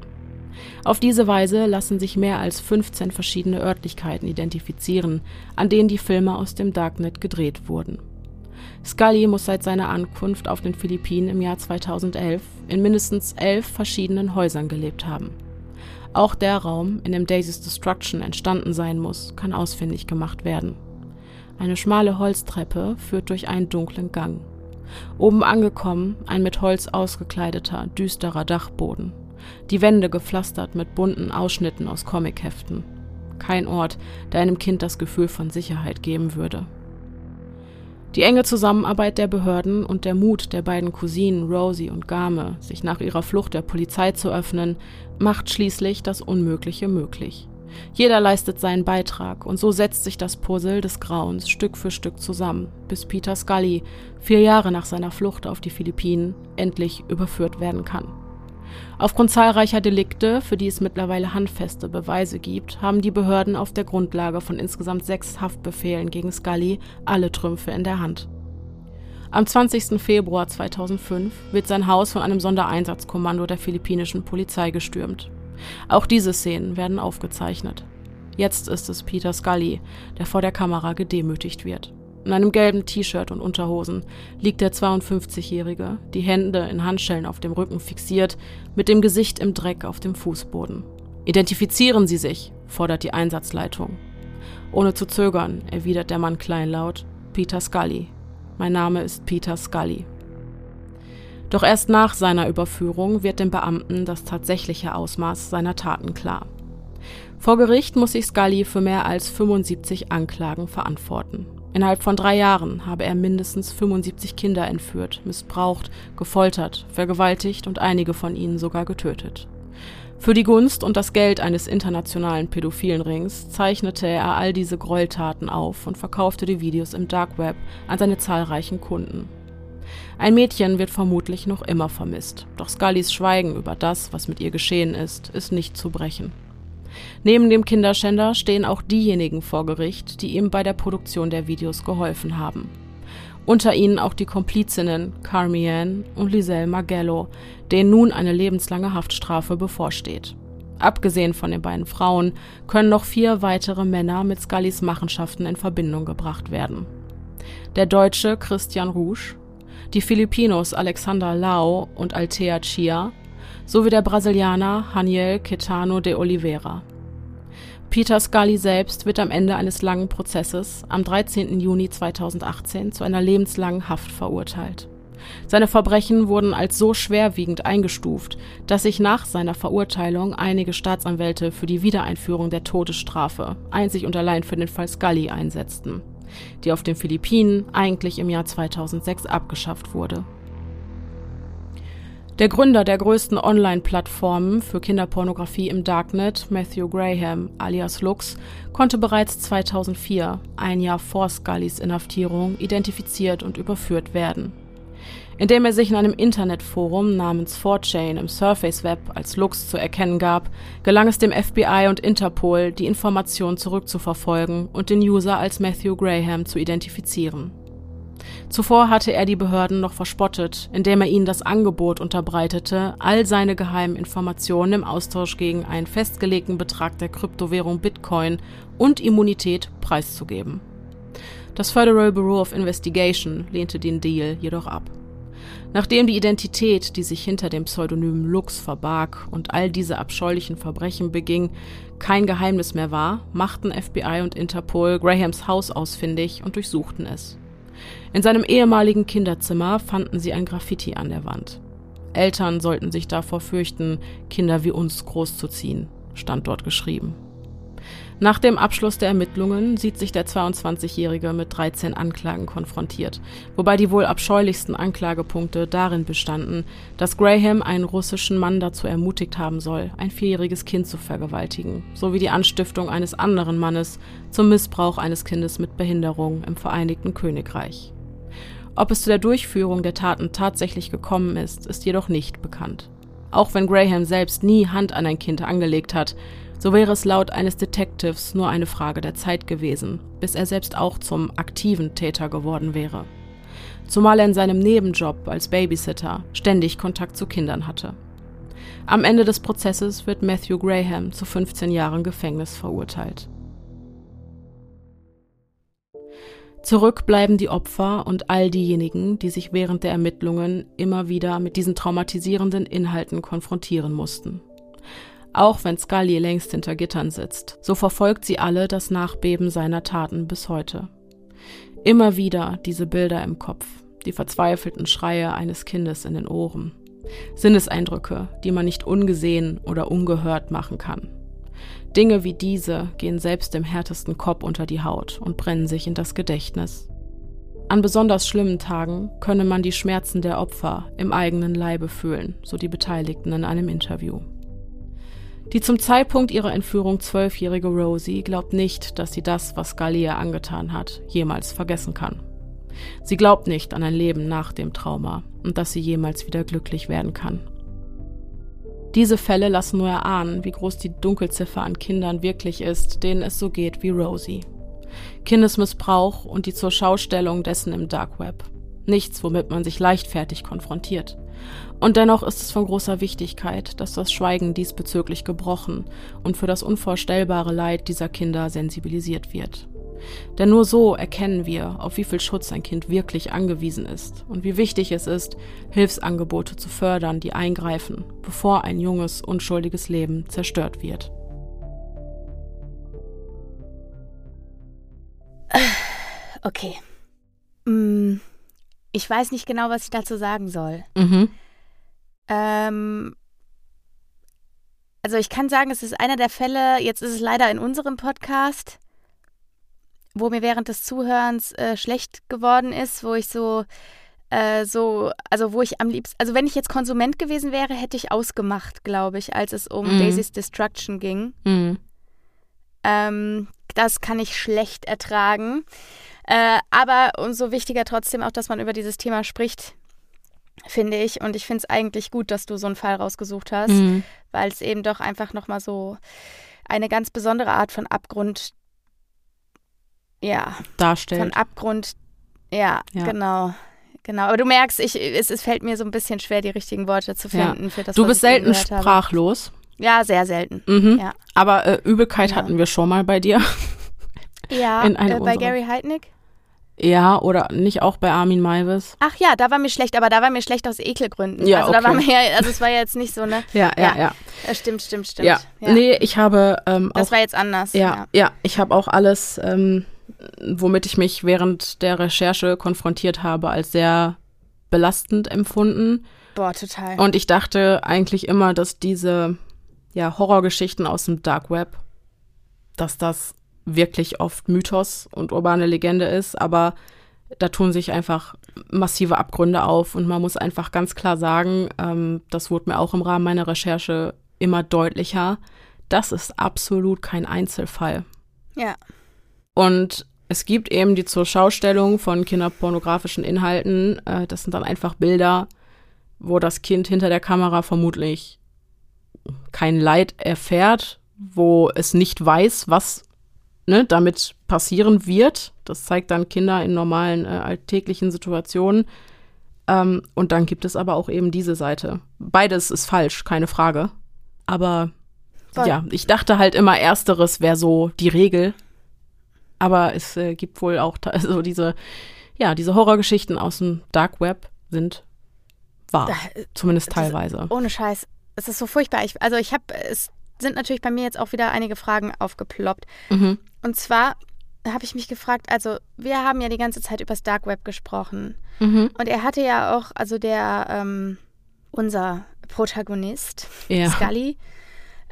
Auf diese Weise lassen sich mehr als 15 verschiedene Örtlichkeiten identifizieren, an denen die Filme aus dem Darknet gedreht wurden. Scully muss seit seiner Ankunft auf den Philippinen im Jahr 2011 in mindestens elf verschiedenen Häusern gelebt haben. Auch der Raum, in dem Daisy's Destruction entstanden sein muss, kann ausfindig gemacht werden. Eine schmale Holztreppe führt durch einen dunklen Gang. Oben angekommen ein mit Holz ausgekleideter, düsterer Dachboden die Wände gepflastert mit bunten Ausschnitten aus Comicheften. Kein Ort, der einem Kind das Gefühl von Sicherheit geben würde. Die enge Zusammenarbeit der Behörden und der Mut der beiden Cousinen Rosie und Game, sich nach ihrer Flucht der Polizei zu öffnen, macht schließlich das Unmögliche möglich. Jeder leistet seinen Beitrag und so setzt sich das Puzzle des Grauens Stück für Stück zusammen, bis Peter Scully, vier Jahre nach seiner Flucht auf die Philippinen, endlich überführt werden kann. Aufgrund zahlreicher Delikte, für die es mittlerweile handfeste Beweise gibt, haben die Behörden auf der Grundlage von insgesamt sechs Haftbefehlen gegen Scully alle Trümpfe in der Hand. Am 20. Februar 2005 wird sein Haus von einem Sondereinsatzkommando der philippinischen Polizei gestürmt. Auch diese Szenen werden aufgezeichnet. Jetzt ist es Peter Scully, der vor der Kamera gedemütigt wird. In einem gelben T-Shirt und Unterhosen liegt der 52-Jährige, die Hände in Handschellen auf dem Rücken fixiert, mit dem Gesicht im Dreck auf dem Fußboden. Identifizieren Sie sich, fordert die Einsatzleitung. Ohne zu zögern erwidert der Mann kleinlaut: Peter Scully. Mein Name ist Peter Scully. Doch erst nach seiner Überführung wird dem Beamten das tatsächliche Ausmaß seiner Taten klar. Vor Gericht muss sich Scully für mehr als 75 Anklagen verantworten. Innerhalb von drei Jahren habe er mindestens 75 Kinder entführt, missbraucht, gefoltert, vergewaltigt und einige von ihnen sogar getötet. Für die Gunst und das Geld eines internationalen pädophilen Rings zeichnete er all diese Gräueltaten auf und verkaufte die Videos im Dark Web an seine zahlreichen Kunden. Ein Mädchen wird vermutlich noch immer vermisst, doch Scullys Schweigen über das, was mit ihr geschehen ist, ist nicht zu brechen. Neben dem Kinderschänder stehen auch diejenigen vor Gericht, die ihm bei der Produktion der Videos geholfen haben. Unter ihnen auch die Komplizinnen Carmian und Liselle Magello, denen nun eine lebenslange Haftstrafe bevorsteht. Abgesehen von den beiden Frauen können noch vier weitere Männer mit Scullys Machenschaften in Verbindung gebracht werden. Der Deutsche Christian Rouge, die Filipinos Alexander Lau und Altea Chia sowie der Brasilianer Haniel Quetano de Oliveira. Peter Scully selbst wird am Ende eines langen Prozesses am 13. Juni 2018 zu einer lebenslangen Haft verurteilt. Seine Verbrechen wurden als so schwerwiegend eingestuft, dass sich nach seiner Verurteilung einige Staatsanwälte für die Wiedereinführung der Todesstrafe einzig und allein für den Fall Scully einsetzten, die auf den Philippinen eigentlich im Jahr 2006 abgeschafft wurde. Der Gründer der größten Online-Plattformen für Kinderpornografie im Darknet, Matthew Graham alias Lux, konnte bereits 2004, ein Jahr vor Scullys Inhaftierung, identifiziert und überführt werden. Indem er sich in einem Internetforum namens 4chan im Surface Web als Lux zu erkennen gab, gelang es dem FBI und Interpol, die Information zurückzuverfolgen und den User als Matthew Graham zu identifizieren. Zuvor hatte er die Behörden noch verspottet, indem er ihnen das Angebot unterbreitete, all seine geheimen Informationen im Austausch gegen einen festgelegten Betrag der Kryptowährung Bitcoin und Immunität preiszugeben. Das Federal Bureau of Investigation lehnte den Deal jedoch ab. Nachdem die Identität, die sich hinter dem Pseudonym Lux verbarg und all diese abscheulichen Verbrechen beging, kein Geheimnis mehr war, machten FBI und Interpol Grahams Haus ausfindig und durchsuchten es. In seinem ehemaligen Kinderzimmer fanden sie ein Graffiti an der Wand. Eltern sollten sich davor fürchten, Kinder wie uns großzuziehen, stand dort geschrieben. Nach dem Abschluss der Ermittlungen sieht sich der 22-Jährige mit 13 Anklagen konfrontiert, wobei die wohl abscheulichsten Anklagepunkte darin bestanden, dass Graham einen russischen Mann dazu ermutigt haben soll, ein vierjähriges Kind zu vergewaltigen, sowie die Anstiftung eines anderen Mannes zum Missbrauch eines Kindes mit Behinderung im Vereinigten Königreich. Ob es zu der Durchführung der Taten tatsächlich gekommen ist, ist jedoch nicht bekannt. Auch wenn Graham selbst nie Hand an ein Kind angelegt hat, so wäre es laut eines Detectives nur eine Frage der Zeit gewesen, bis er selbst auch zum aktiven Täter geworden wäre. Zumal er in seinem Nebenjob als Babysitter ständig Kontakt zu Kindern hatte. Am Ende des Prozesses wird Matthew Graham zu 15 Jahren Gefängnis verurteilt. Zurück bleiben die Opfer und all diejenigen, die sich während der Ermittlungen immer wieder mit diesen traumatisierenden Inhalten konfrontieren mussten. Auch wenn Scully längst hinter Gittern sitzt, so verfolgt sie alle das Nachbeben seiner Taten bis heute. Immer wieder diese Bilder im Kopf, die verzweifelten Schreie eines Kindes in den Ohren. Sinneseindrücke, die man nicht ungesehen oder ungehört machen kann. Dinge wie diese gehen selbst dem härtesten Kopf unter die Haut und brennen sich in das Gedächtnis. An besonders schlimmen Tagen könne man die Schmerzen der Opfer im eigenen Leibe fühlen, so die Beteiligten in einem Interview. Die zum Zeitpunkt ihrer Entführung zwölfjährige Rosie glaubt nicht, dass sie das, was Scalia angetan hat, jemals vergessen kann. Sie glaubt nicht an ein Leben nach dem Trauma und dass sie jemals wieder glücklich werden kann. Diese Fälle lassen nur erahnen, wie groß die Dunkelziffer an Kindern wirklich ist, denen es so geht wie Rosie. Kindesmissbrauch und die zur Schaustellung dessen im Dark Web. Nichts, womit man sich leichtfertig konfrontiert. Und dennoch ist es von großer Wichtigkeit, dass das Schweigen diesbezüglich gebrochen und für das unvorstellbare Leid dieser Kinder sensibilisiert wird. Denn nur so erkennen wir, auf wie viel Schutz ein Kind wirklich angewiesen ist und wie wichtig es ist, Hilfsangebote zu fördern, die eingreifen, bevor ein junges, unschuldiges Leben zerstört wird. Okay. Mm, ich weiß nicht genau, was ich dazu sagen soll. Mhm. Ähm, also ich kann sagen, es ist einer der Fälle, jetzt ist es leider in unserem Podcast, wo mir während des Zuhörens äh, schlecht geworden ist, wo ich so, äh, so, also wo ich am liebsten, also wenn ich jetzt Konsument gewesen wäre, hätte ich ausgemacht, glaube ich, als es um mhm. Daisy's Destruction ging. Mhm. Ähm, das kann ich schlecht ertragen. Äh, aber umso wichtiger trotzdem auch, dass man über dieses Thema spricht, finde ich. Und ich finde es eigentlich gut, dass du so einen Fall rausgesucht hast, mhm. weil es eben doch einfach nochmal so eine ganz besondere Art von Abgrund, ja, darstellt. Von Abgrund, ja, ja. genau. Genau, aber du merkst, ich, es, es fällt mir so ein bisschen schwer, die richtigen Worte zu finden ja. für das. Du bist selten sprachlos. Habe. Ja, sehr selten. Mhm. Ja. Aber äh, Übelkeit genau. hatten wir schon mal bei dir. Ja, äh, bei Gary Heidnick. Ja, oder nicht auch bei Armin Maivis? Ach ja, da war mir schlecht, aber da war mir schlecht aus Ekelgründen. Ja, also okay. da war mir ja, also es war ja jetzt nicht so, ne? ja, ja, ja. ja. Stimmt, stimmt, stimmt. Ja. ja. Nee, ich habe ähm, Das auch, war jetzt anders. Ja, ja, ja ich habe auch alles, ähm, womit ich mich während der Recherche konfrontiert habe, als sehr belastend empfunden. Boah, total. Und ich dachte eigentlich immer, dass diese ja, Horrorgeschichten aus dem Dark Web, dass das wirklich oft Mythos und urbane Legende ist, aber da tun sich einfach massive Abgründe auf und man muss einfach ganz klar sagen, ähm, das wurde mir auch im Rahmen meiner Recherche immer deutlicher, das ist absolut kein Einzelfall. Ja. Und es gibt eben die Zurschaustellung von kinderpornografischen Inhalten. Äh, das sind dann einfach Bilder, wo das Kind hinter der Kamera vermutlich kein Leid erfährt, wo es nicht weiß, was ne, damit passieren wird. Das zeigt dann Kinder in normalen äh, alltäglichen Situationen. Ähm, und dann gibt es aber auch eben diese Seite. Beides ist falsch, keine Frage. Aber Voll. ja, ich dachte halt immer, ersteres wäre so die Regel. Aber es äh, gibt wohl auch also diese, ja, diese Horrorgeschichten aus dem Dark Web sind wahr. Zumindest teilweise. ohne Scheiß. Es ist so furchtbar. Ich, also ich habe, es sind natürlich bei mir jetzt auch wieder einige Fragen aufgeploppt. Mhm. Und zwar habe ich mich gefragt, also wir haben ja die ganze Zeit über das Dark Web gesprochen. Mhm. Und er hatte ja auch, also der, ähm, unser Protagonist, ja. Scully,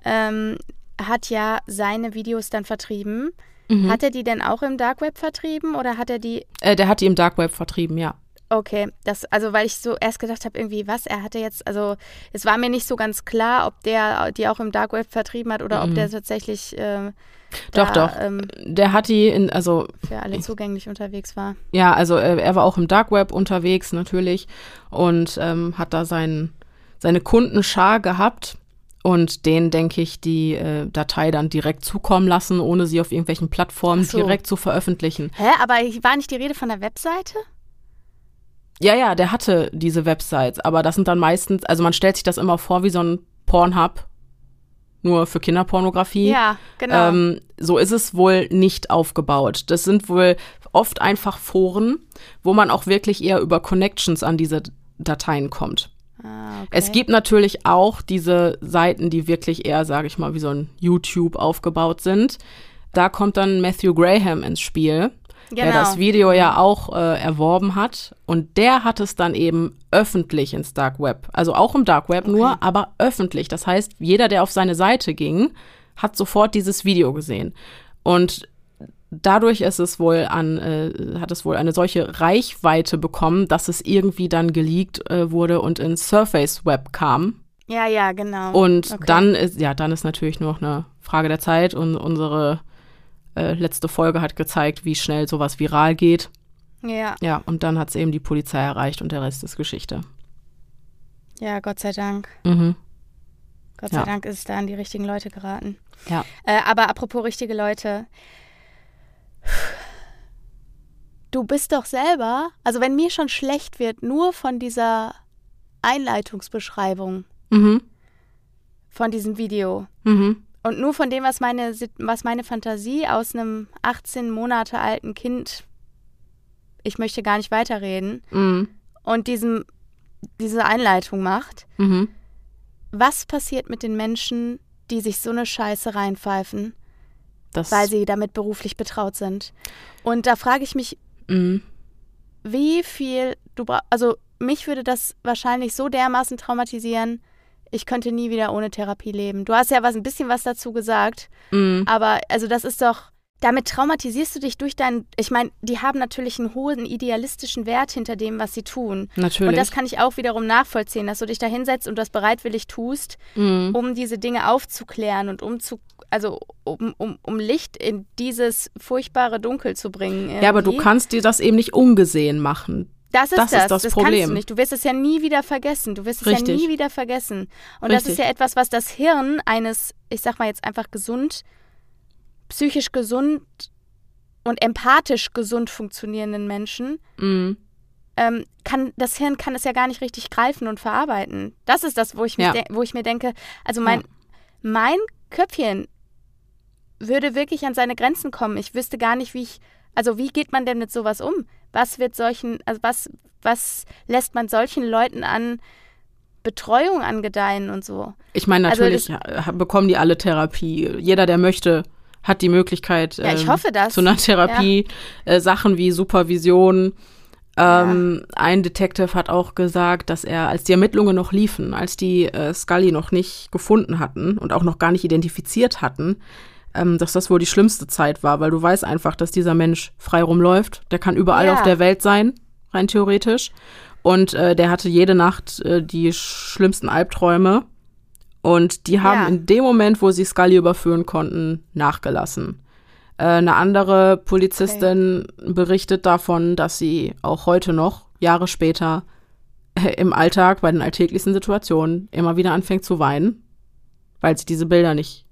ähm, hat ja seine Videos dann vertrieben. Mhm. Hat er die denn auch im Dark Web vertrieben oder hat er die? Äh, der hat die im Dark Web vertrieben, ja. Okay, das, also weil ich so erst gedacht habe, irgendwie, was, er hatte jetzt, also es war mir nicht so ganz klar, ob der die auch im Dark Web vertrieben hat oder mhm. ob der tatsächlich äh, doch, da, doch. Ähm, der hat die in, also. Für alle zugänglich unterwegs war. Ja, also äh, er war auch im Dark Web unterwegs, natürlich. Und ähm, hat da sein, seine Kundenschar gehabt und denen, denke ich, die äh, Datei dann direkt zukommen lassen, ohne sie auf irgendwelchen Plattformen so. direkt zu veröffentlichen. Hä, aber war nicht die Rede von der Webseite? Ja, ja, der hatte diese Websites, aber das sind dann meistens, also man stellt sich das immer vor wie so ein Pornhub, nur für Kinderpornografie. Ja, genau. Ähm, so ist es wohl nicht aufgebaut. Das sind wohl oft einfach Foren, wo man auch wirklich eher über Connections an diese Dateien kommt. Ah, okay. Es gibt natürlich auch diese Seiten, die wirklich eher, sage ich mal, wie so ein YouTube aufgebaut sind. Da kommt dann Matthew Graham ins Spiel genau. der das Video ja auch äh, erworben hat. Und der hat es dann eben öffentlich ins Dark Web. Also auch im Dark Web okay. nur, aber öffentlich. Das heißt, jeder, der auf seine Seite ging, hat sofort dieses Video gesehen. Und dadurch ist es wohl an, äh, hat es wohl eine solche Reichweite bekommen, dass es irgendwie dann geleakt äh, wurde und ins Surface Web kam. Ja, ja, genau. Und okay. dann ist, ja, dann ist natürlich nur noch eine Frage der Zeit und unsere äh, letzte Folge hat gezeigt, wie schnell sowas viral geht. Ja. Ja, und dann hat es eben die Polizei erreicht und der Rest ist Geschichte. Ja, Gott sei Dank. Mhm. Gott sei ja. Dank ist es da an die richtigen Leute geraten. Ja. Äh, aber apropos richtige Leute. Du bist doch selber, also wenn mir schon schlecht wird, nur von dieser Einleitungsbeschreibung mhm. von diesem Video. Mhm. Und nur von dem, was meine, was meine Fantasie aus einem 18 Monate alten Kind, ich möchte gar nicht weiterreden, mhm. und diesem, diese Einleitung macht, mhm. was passiert mit den Menschen, die sich so eine Scheiße reinpfeifen, das weil sie damit beruflich betraut sind? Und da frage ich mich, mhm. wie viel du brauchst, also mich würde das wahrscheinlich so dermaßen traumatisieren, ich könnte nie wieder ohne Therapie leben. Du hast ja was ein bisschen was dazu gesagt, mm. aber also das ist doch damit traumatisierst du dich durch deinen, ich meine, die haben natürlich einen hohen idealistischen Wert hinter dem, was sie tun. Natürlich. Und das kann ich auch wiederum nachvollziehen, dass du dich da hinsetzt und das bereitwillig tust, mhm. um diese Dinge aufzuklären und um zu, also um, um, um Licht in dieses furchtbare Dunkel zu bringen. Irgendwie. Ja, aber du kannst dir das eben nicht ungesehen machen. Das ist das. Das, ist das, das Problem. kannst du nicht. Du wirst es ja nie wieder vergessen. Du wirst es Richtig. ja nie wieder vergessen. Und Richtig. das ist ja etwas, was das Hirn eines, ich sag mal jetzt einfach gesund, psychisch gesund und empathisch gesund funktionierenden Menschen, mhm. ähm, kann das Hirn kann es ja gar nicht richtig greifen und verarbeiten. Das ist das, wo ich, ja. wo ich mir denke, also mein, ja. mein Köpfchen würde wirklich an seine Grenzen kommen. Ich wüsste gar nicht, wie ich, also wie geht man denn mit sowas um? Was wird solchen, also was, was lässt man solchen Leuten an Betreuung angedeihen und so? Ich meine, also natürlich also bekommen die alle Therapie. Jeder, der möchte, hat die Möglichkeit ja, ich ähm, hoffe zu einer Therapie, ja. äh, Sachen wie Supervision. Ähm, ja. Ein Detective hat auch gesagt, dass er, als die Ermittlungen noch liefen, als die äh, Scully noch nicht gefunden hatten und auch noch gar nicht identifiziert hatten, ähm, dass das wohl die schlimmste Zeit war, weil du weißt einfach, dass dieser Mensch frei rumläuft. Der kann überall auf der Welt sein, rein theoretisch. Und äh, der hatte jede Nacht äh, die schlimmsten Albträume. Und die haben ja. in dem Moment, wo sie Scully überführen konnten, nachgelassen. Äh, eine andere Polizistin okay. berichtet davon, dass sie auch heute noch, Jahre später, äh, im Alltag, bei den alltäglichsten Situationen, immer wieder anfängt zu weinen, weil sie diese Bilder nicht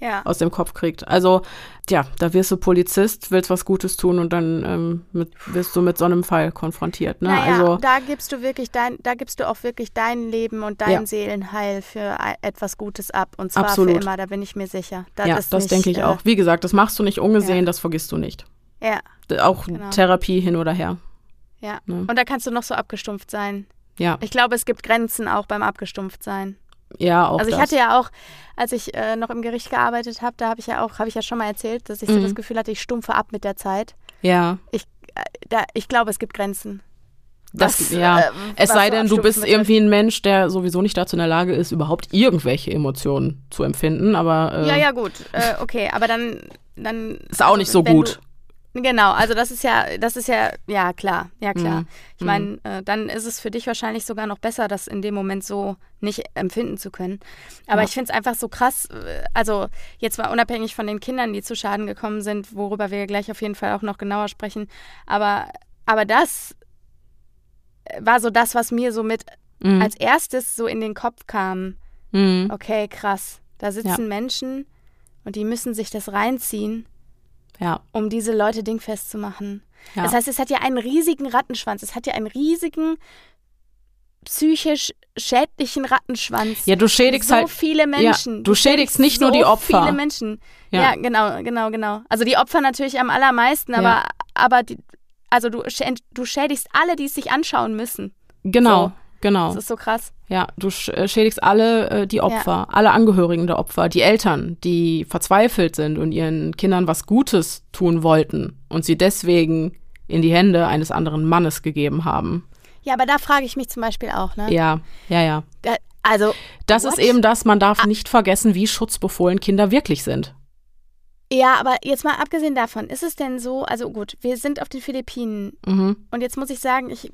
ja. aus dem Kopf kriegt. Also, ja, da wirst du Polizist, willst was Gutes tun und dann ähm, mit, wirst du mit so einem Fall konfrontiert. Ne? Naja, also, da gibst du wirklich dein, da gibst du auch wirklich dein Leben und dein ja. Seelenheil für etwas Gutes ab. Und zwar Absolut. für immer, da bin ich mir sicher. Das ja, das denke ich äh, auch. Wie gesagt, das machst du nicht ungesehen, ja. das vergisst du nicht. Ja. Auch genau. Therapie hin oder her. Ja. Ne? Und da kannst du noch so abgestumpft sein. Ja. Ich glaube, es gibt Grenzen auch beim Abgestumpft sein. Ja, auch Also ich das. hatte ja auch, als ich äh, noch im Gericht gearbeitet habe, da habe ich ja auch, habe ich ja schon mal erzählt, dass ich mhm. so das Gefühl hatte, ich stumpfe ab mit der Zeit. Ja. Ich, äh, da, ich glaube, es gibt Grenzen. Das, was, ja, äh, es sei denn, du bist irgendwie ein Mensch, der sowieso nicht dazu in der Lage ist, überhaupt irgendwelche Emotionen zu empfinden, aber. Äh, ja, ja, gut, äh, okay, aber dann. dann ist auch nicht so gut. Genau, also das ist ja, das ist ja, ja klar, ja klar. Mhm. Ich meine, mhm. äh, dann ist es für dich wahrscheinlich sogar noch besser, das in dem Moment so nicht empfinden zu können. Aber ja. ich finde es einfach so krass, äh, also jetzt mal unabhängig von den Kindern, die zu Schaden gekommen sind, worüber wir gleich auf jeden Fall auch noch genauer sprechen. Aber, aber das war so das, was mir so mit mhm. als erstes so in den Kopf kam. Mhm. Okay, krass. Da sitzen ja. Menschen und die müssen sich das reinziehen ja. um diese Leute dingfest zu machen. Ja. Das heißt, es hat ja einen riesigen Rattenschwanz. Es hat ja einen riesigen psychisch schädlichen Rattenschwanz. Ja, du schädigst so halt viele Menschen. Ja, du, schädigst nicht so nur die Opfer. Viele Menschen. Ja. ja. genau, genau, genau. Also die Opfer natürlich am allermeisten, aber ja. aber die, also du, du schädigst alle, die es sich anschauen müssen. Genau. So. Genau. Das ist so krass. Ja, du äh, schädigst alle äh, die Opfer, ja. alle Angehörigen der Opfer, die Eltern, die verzweifelt sind und ihren Kindern was Gutes tun wollten und sie deswegen in die Hände eines anderen Mannes gegeben haben. Ja, aber da frage ich mich zum Beispiel auch, ne? Ja, ja, ja. Da, also. Das what? ist eben das, man darf ah. nicht vergessen, wie schutzbefohlen Kinder wirklich sind. Ja, aber jetzt mal abgesehen davon, ist es denn so, also gut, wir sind auf den Philippinen mhm. und jetzt muss ich sagen, ich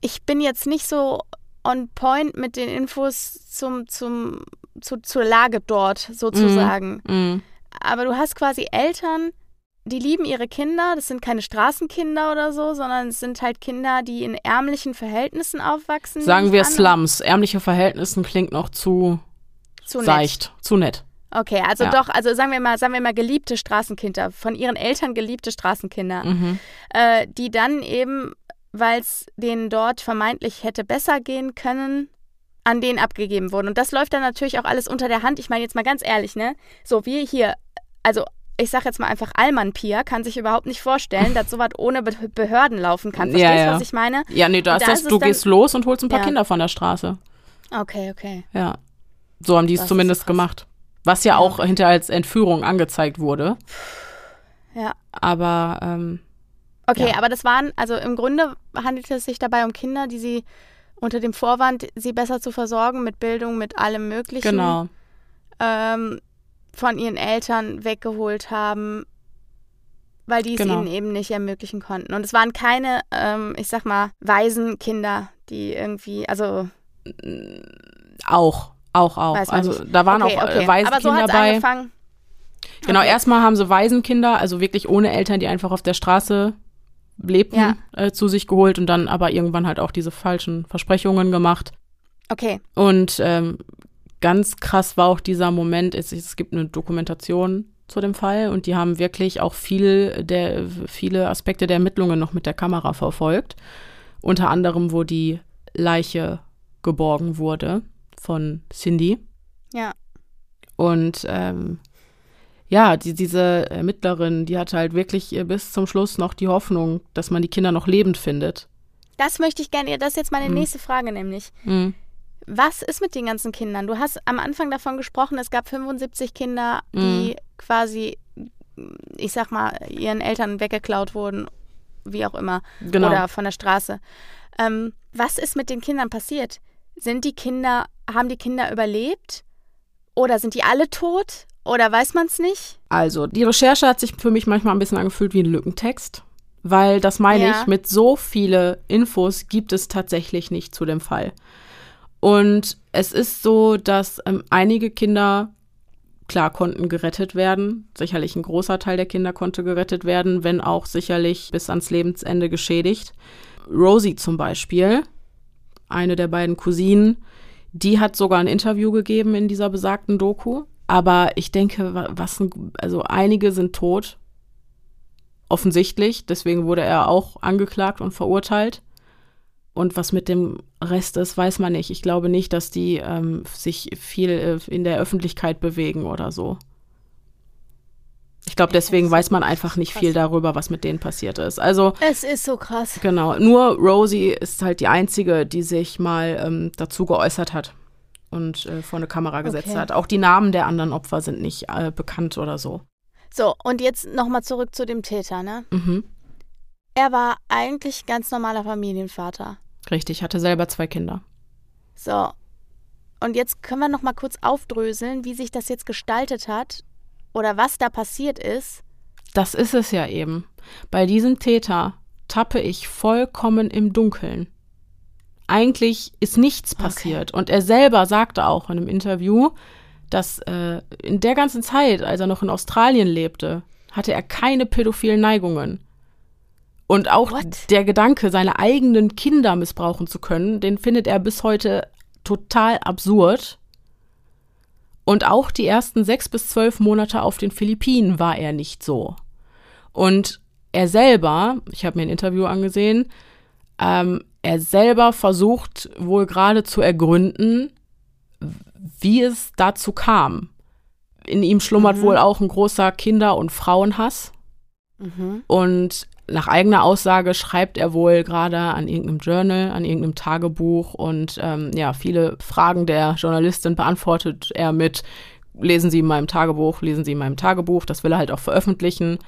ich bin jetzt nicht so on point mit den Infos zum, zum, zu, zur Lage dort sozusagen. Mm, mm. Aber du hast quasi Eltern, die lieben ihre Kinder. Das sind keine Straßenkinder oder so, sondern es sind halt Kinder, die in ärmlichen Verhältnissen aufwachsen. Sagen wir Slums. Ärmliche Verhältnisse klingt noch zu, zu seicht, nett. zu nett. Okay, also ja. doch, also sagen wir mal, sagen wir mal geliebte Straßenkinder, von ihren Eltern geliebte Straßenkinder, mhm. äh, die dann eben weil es denen dort vermeintlich hätte besser gehen können, an denen abgegeben wurden. Und das läuft dann natürlich auch alles unter der Hand. Ich meine jetzt mal ganz ehrlich, ne? So, wir hier, also ich sag jetzt mal einfach, Alman Pia kann sich überhaupt nicht vorstellen, dass sowas ohne Be Behörden laufen kann. Verstehst du, ja, ja. was ich meine? Ja, nee, da das, du gehst los und holst ein paar ja. Kinder von der Straße. Okay, okay. Ja. So haben die es zumindest gemacht. Was ja, auch hinterher als Entführung angezeigt wurde. Ja. Aber ähm, Okay, ja. aber das waren, also im Grunde handelt es sich dabei um Kinder, die sie unter dem Vorwand, sie besser zu versorgen mit Bildung, mit allem Möglichen. Genau. Ähm, von ihren Eltern weggeholt haben, weil die es Genau. ihnen eben nicht ermöglichen konnten. Und es waren keine, ähm, ich sag mal, Waisenkinder, die irgendwie, also Auch, auch, auch. Man Also nicht. da waren okay, auch okay. äh, Waisenkinder Aber so bei. angefangen. Genau, Okay. erstmal haben sie Waisenkinder, also wirklich ohne Eltern, die einfach auf der Straße lebten, Ja. äh, zu sich geholt und dann aber irgendwann halt auch diese falschen Versprechungen gemacht. Okay, Und ähm, ganz krass war auch dieser Moment, es, es gibt eine Dokumentation zu dem Fall und die haben wirklich auch viel der, viele Aspekte der Ermittlungen noch mit der Kamera verfolgt. Unter anderem, wo die Leiche geborgen wurde von Cindy. ja. Und ähm, ja, die, diese Ermittlerin, die hatte halt wirklich äh, bis zum Schluss noch die Hoffnung, dass man die Kinder noch lebend findet. Das möchte ich gerne, das ist jetzt meine Mhm. nächste Frage nämlich. Mhm. Was ist mit den ganzen Kindern? Du hast am Anfang davon gesprochen, es gab 75 Kinder, die quasi, ich sag mal, ihren Eltern weggeklaut wurden, wie auch immer, Genau. oder von der Straße. Ähm, was ist mit den Kindern passiert? Sind die Kinder, haben die Kinder überlebt? Oder sind die alle tot? Oder weiß man es nicht? Also, die Recherche hat sich für mich manchmal ein bisschen angefühlt wie ein Lückentext, weil das meine Ja. ich, mit so viele Infos gibt es tatsächlich nicht zu dem Fall. Und es ist so, dass ähm, einige Kinder, klar, konnten gerettet werden. Sicherlich ein großer Teil der Kinder konnte gerettet werden, wenn auch sicherlich bis ans Lebensende geschädigt. Rosie zum Beispiel, eine der beiden Cousinen, die hat sogar ein Interview gegeben in dieser besagten Doku. Aber ich denke, wa- was also einige sind tot. Offensichtlich. Deswegen wurde er auch angeklagt und verurteilt. Und was mit dem Rest ist, weiß man nicht. Ich glaube nicht, dass die ähm, sich viel äh, in der Öffentlichkeit bewegen oder so. Ich glaube, deswegen weiß man einfach nicht viel darüber, was mit denen passiert ist. Also, Es ist so krass. Genau, nur Rosie ist halt die einzige, die sich mal ähm, dazu geäußert hat und äh, vor eine Kamera gesetzt Okay. hat. Auch die Namen der anderen Opfer sind nicht äh, bekannt oder so. So, und jetzt nochmal zurück zu dem Täter, ne? Mhm. Er war eigentlich ganz normaler Familienvater. Richtig, hatte selber zwei Kinder. So. Und jetzt können wir noch mal kurz aufdröseln, wie sich das jetzt gestaltet hat oder was da passiert ist. Das ist es ja eben. Bei diesem Täter tappe ich vollkommen im Dunkeln. Eigentlich ist nichts Okay. passiert. Und er selber sagte auch in einem Interview, dass äh, in der ganzen Zeit, als er noch in Australien lebte, hatte er keine pädophilen Neigungen. Und auch What? der Gedanke, seine eigenen Kinder missbrauchen zu können, den findet er bis heute total absurd. Und auch die ersten sechs bis zwölf Monate auf den Philippinen war er nicht so. Und er selber, ich habe mir ein Interview angesehen, ähm, er selber versucht wohl gerade zu ergründen, wie es dazu kam. In ihm schlummert Mhm. wohl auch ein großer Kinder- und Frauenhass. Mhm. Und nach eigener Aussage schreibt er wohl gerade an irgendeinem Journal, an irgendeinem Tagebuch und ähm, ja, viele Fragen der Journalistin beantwortet er mit, lesen Sie in meinem Tagebuch, lesen Sie in meinem Tagebuch, das will er halt auch veröffentlichen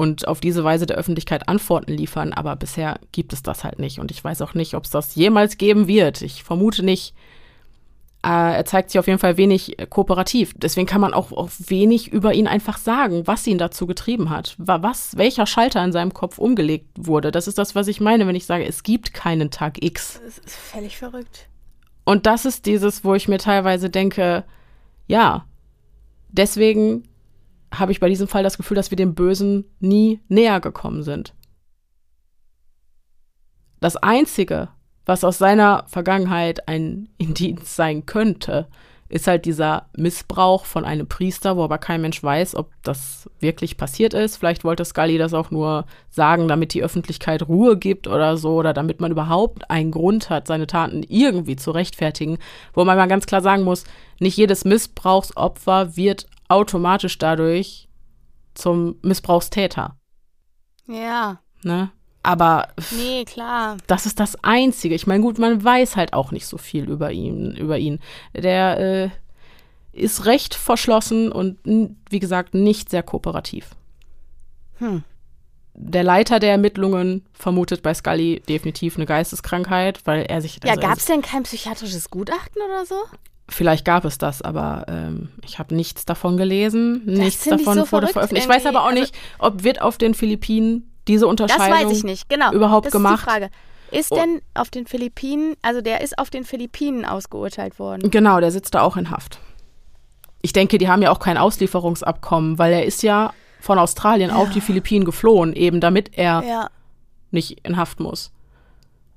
und auf diese Weise der Öffentlichkeit Antworten liefern, aber bisher gibt es das halt nicht und ich weiß auch nicht, ob es das jemals geben wird. Ich vermute nicht. Äh, er zeigt sich auf jeden Fall wenig äh, kooperativ. Deswegen kann man auch, auch wenig über ihn einfach sagen, was ihn dazu getrieben hat. Wa- Was, welcher Schalter in seinem Kopf umgelegt wurde. Das ist das, was ich meine, wenn ich sage, es gibt keinen Tag X. Das ist völlig verrückt. Und das ist dieses, wo ich mir teilweise denke, ja, deswegen habe ich bei diesem Fall das Gefühl, dass wir dem Bösen nie näher gekommen sind. Das Einzige, was aus seiner Vergangenheit ein Indiz sein könnte, ist halt dieser Missbrauch von einem Priester, wo aber kein Mensch weiß, ob das wirklich passiert ist. Vielleicht wollte Scully das auch nur sagen, damit die Öffentlichkeit Ruhe gibt oder so, oder damit man überhaupt einen Grund hat, seine Taten irgendwie zu rechtfertigen. Wo man mal ganz klar sagen muss, nicht jedes Missbrauchsopfer wird automatisch dadurch zum Missbrauchstäter. Ja. Ne? Aber Nee, klar. das ist das Einzige. Ich meine, gut, man weiß halt auch nicht so viel über ihn. Über ihn. Der äh, ist recht verschlossen und wie gesagt nicht sehr kooperativ. Hm. der Leiter der Ermittlungen vermutet bei Scully definitiv eine Geisteskrankheit, weil er sich. Ja, also gab es denn kein psychiatrisches Gutachten oder so? Vielleicht gab es das, aber ähm, ich habe nichts davon gelesen. Das nichts davon so wurde veröffentlicht. Ich weiß aber auch also, nicht, ob wird auf den Philippinen diese Unterscheidung das weiß ich nicht. Genau, überhaupt das gemacht. Ist die Frage. Ist oh. denn auf den Philippinen, also der ist auf den Philippinen ausgeurteilt worden? Genau, der sitzt da auch in Haft. Ich denke, die haben ja auch kein Auslieferungsabkommen, weil er ist ja von Australien ja. auf die Philippinen geflohen, eben damit er ja. nicht in Haft muss.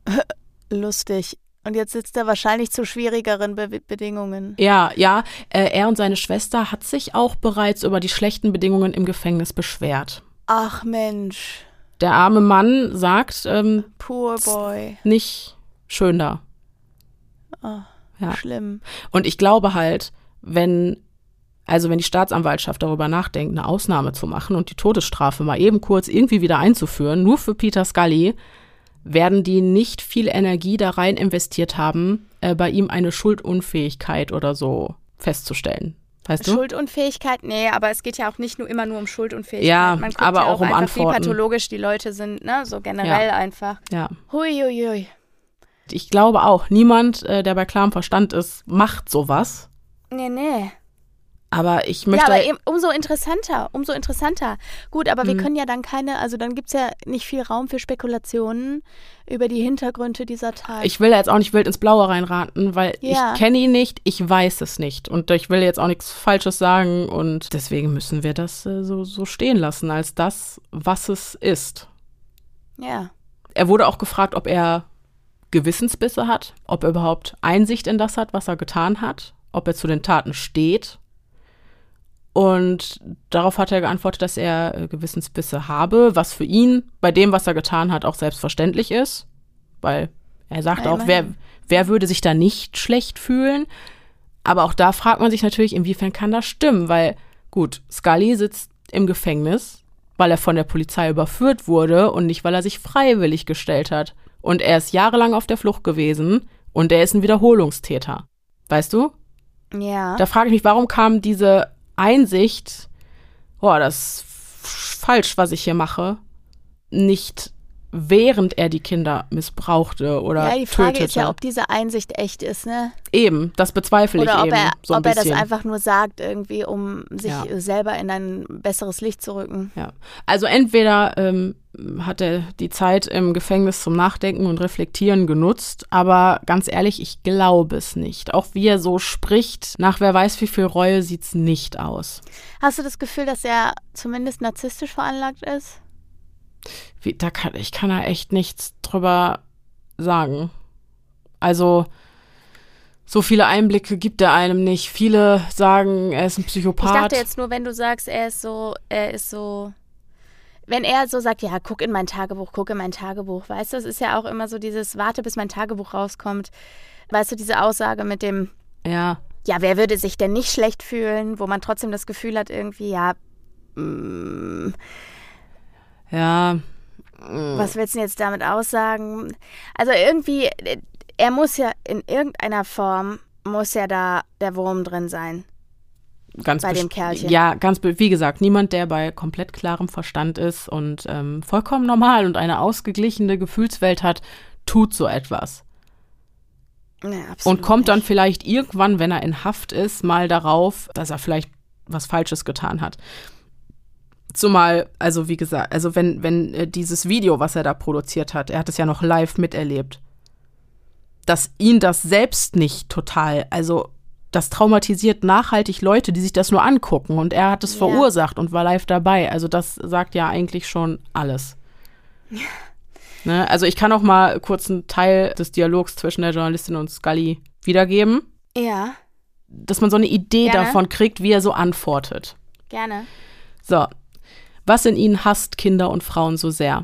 Lustig. Und jetzt sitzt er wahrscheinlich zu schwierigeren Be Bedingungen. Ja, ja. Äh, er und seine Schwester hat sich auch bereits über die schlechten Bedingungen im Gefängnis beschwert. Ach Mensch. Der arme Mann sagt, ähm, Poor boy. Nicht schön da. Oh, ja. Schlimm. Und ich glaube halt, wenn also wenn die Staatsanwaltschaft darüber nachdenkt, eine Ausnahme zu machen und die Todesstrafe mal eben kurz irgendwie wieder einzuführen, nur für Peter Scully, werden die nicht viel Energie da rein investiert haben, äh, bei ihm eine Schuldunfähigkeit oder so festzustellen. Weißt du? Schuldunfähigkeit, nee, aber es geht ja auch nicht nur immer nur um Schuldunfähigkeit. Ja, Man guckt aber ja auch, auch um einfach, Antworten. wie pathologisch die Leute sind, ne? So generell ja. einfach. Ja. Hui, hui, hui. Ich glaube auch, niemand, äh, der bei klarem Verstand ist, macht sowas. Nee, nee. Aber ich möchte. Ja, aber eben, umso interessanter, umso interessanter. Gut, aber mhm. wir können ja dann keine, also dann gibt es ja nicht viel Raum für Spekulationen über die Hintergründe dieser Tat. Ich will jetzt auch nicht wild ins Blaue reinraten, weil ja. ich kenne ihn nicht, ich weiß es nicht. Und ich will jetzt auch nichts Falsches sagen und deswegen müssen wir das äh, so, so stehen lassen, als das, was es ist. Ja. Er wurde auch gefragt, ob er Gewissensbisse hat, ob er überhaupt Einsicht in das hat, was er getan hat, ob er zu den Taten steht und darauf hat er geantwortet, dass er äh, Gewissensbisse habe, was für ihn bei dem, was er getan hat, auch selbstverständlich ist. Weil er sagt auch, wer, wer würde sich da nicht schlecht fühlen? Aber auch da fragt man sich natürlich, inwiefern kann das stimmen? Weil, gut, Scully sitzt im Gefängnis, weil er von der Polizei überführt wurde und nicht, weil er sich freiwillig gestellt hat. Und er ist jahrelang auf der Flucht gewesen und er ist ein Wiederholungstäter. Weißt du? Ja. Da frage ich mich, warum kam diese Einsicht, oh, das ist falsch, was ich hier mache, nicht während er die Kinder missbrauchte oder tötete. Ja, die Frage tötete. ist ja, ob diese Einsicht echt ist, ne? Eben, das bezweifle oder ich ob eben er, so ein ob bisschen. er das einfach nur sagt irgendwie, um sich ja. selber in ein besseres Licht zu rücken. Ja, also entweder ähm, hat er die Zeit im Gefängnis zum Nachdenken und Reflektieren genutzt, aber ganz ehrlich, ich glaube es nicht. Auch wie er so spricht, nach wer weiß wie viel Reue sieht es nicht aus. Hast du das Gefühl, dass er zumindest narzisstisch veranlagt ist? Wie, da kann, ich kann da echt nichts drüber sagen. Also, so viele Einblicke gibt er einem nicht. Viele sagen, er ist ein Psychopath. Ich dachte jetzt nur, wenn du sagst, er ist so, er ist so, wenn er so sagt, ja, guck in mein Tagebuch, guck in mein Tagebuch, weißt du, es ist ja auch immer so dieses, warte, bis mein Tagebuch rauskommt. Weißt du, diese Aussage mit dem, ja, ja, wer würde sich denn nicht schlecht fühlen, wo man trotzdem das Gefühl hat, irgendwie, ja, mh, mm, ja, was willst du jetzt damit aussagen? Also irgendwie, er muss ja in irgendeiner Form, muss ja da der Wurm drin sein. Ganz bei dem Kerlchen. Ja, ganz, wie gesagt, niemand, der bei komplett klarem Verstand ist und ähm, vollkommen normal und eine ausgeglichene Gefühlswelt hat, tut so etwas. Ja, und kommt nicht. dann vielleicht irgendwann, wenn er in Haft ist, mal darauf, dass er vielleicht was Falsches getan hat. Zumal, also wie gesagt, also wenn, wenn äh, dieses Video, was er da produziert hat, er hat es ja noch live miterlebt, dass ihn das selbst nicht total, also das traumatisiert nachhaltig Leute, die sich das nur angucken und er hat es ja. verursacht und war live dabei. Also das sagt ja eigentlich schon alles. Ja. Ne? Also ich kann auch mal kurz einen Teil des Dialogs zwischen der Journalistin und Scully wiedergeben. Ja. Dass man so eine Idee Gerne. davon kriegt, wie er so antwortet. Gerne. So, was in ihnen hasst Kinder und Frauen so sehr.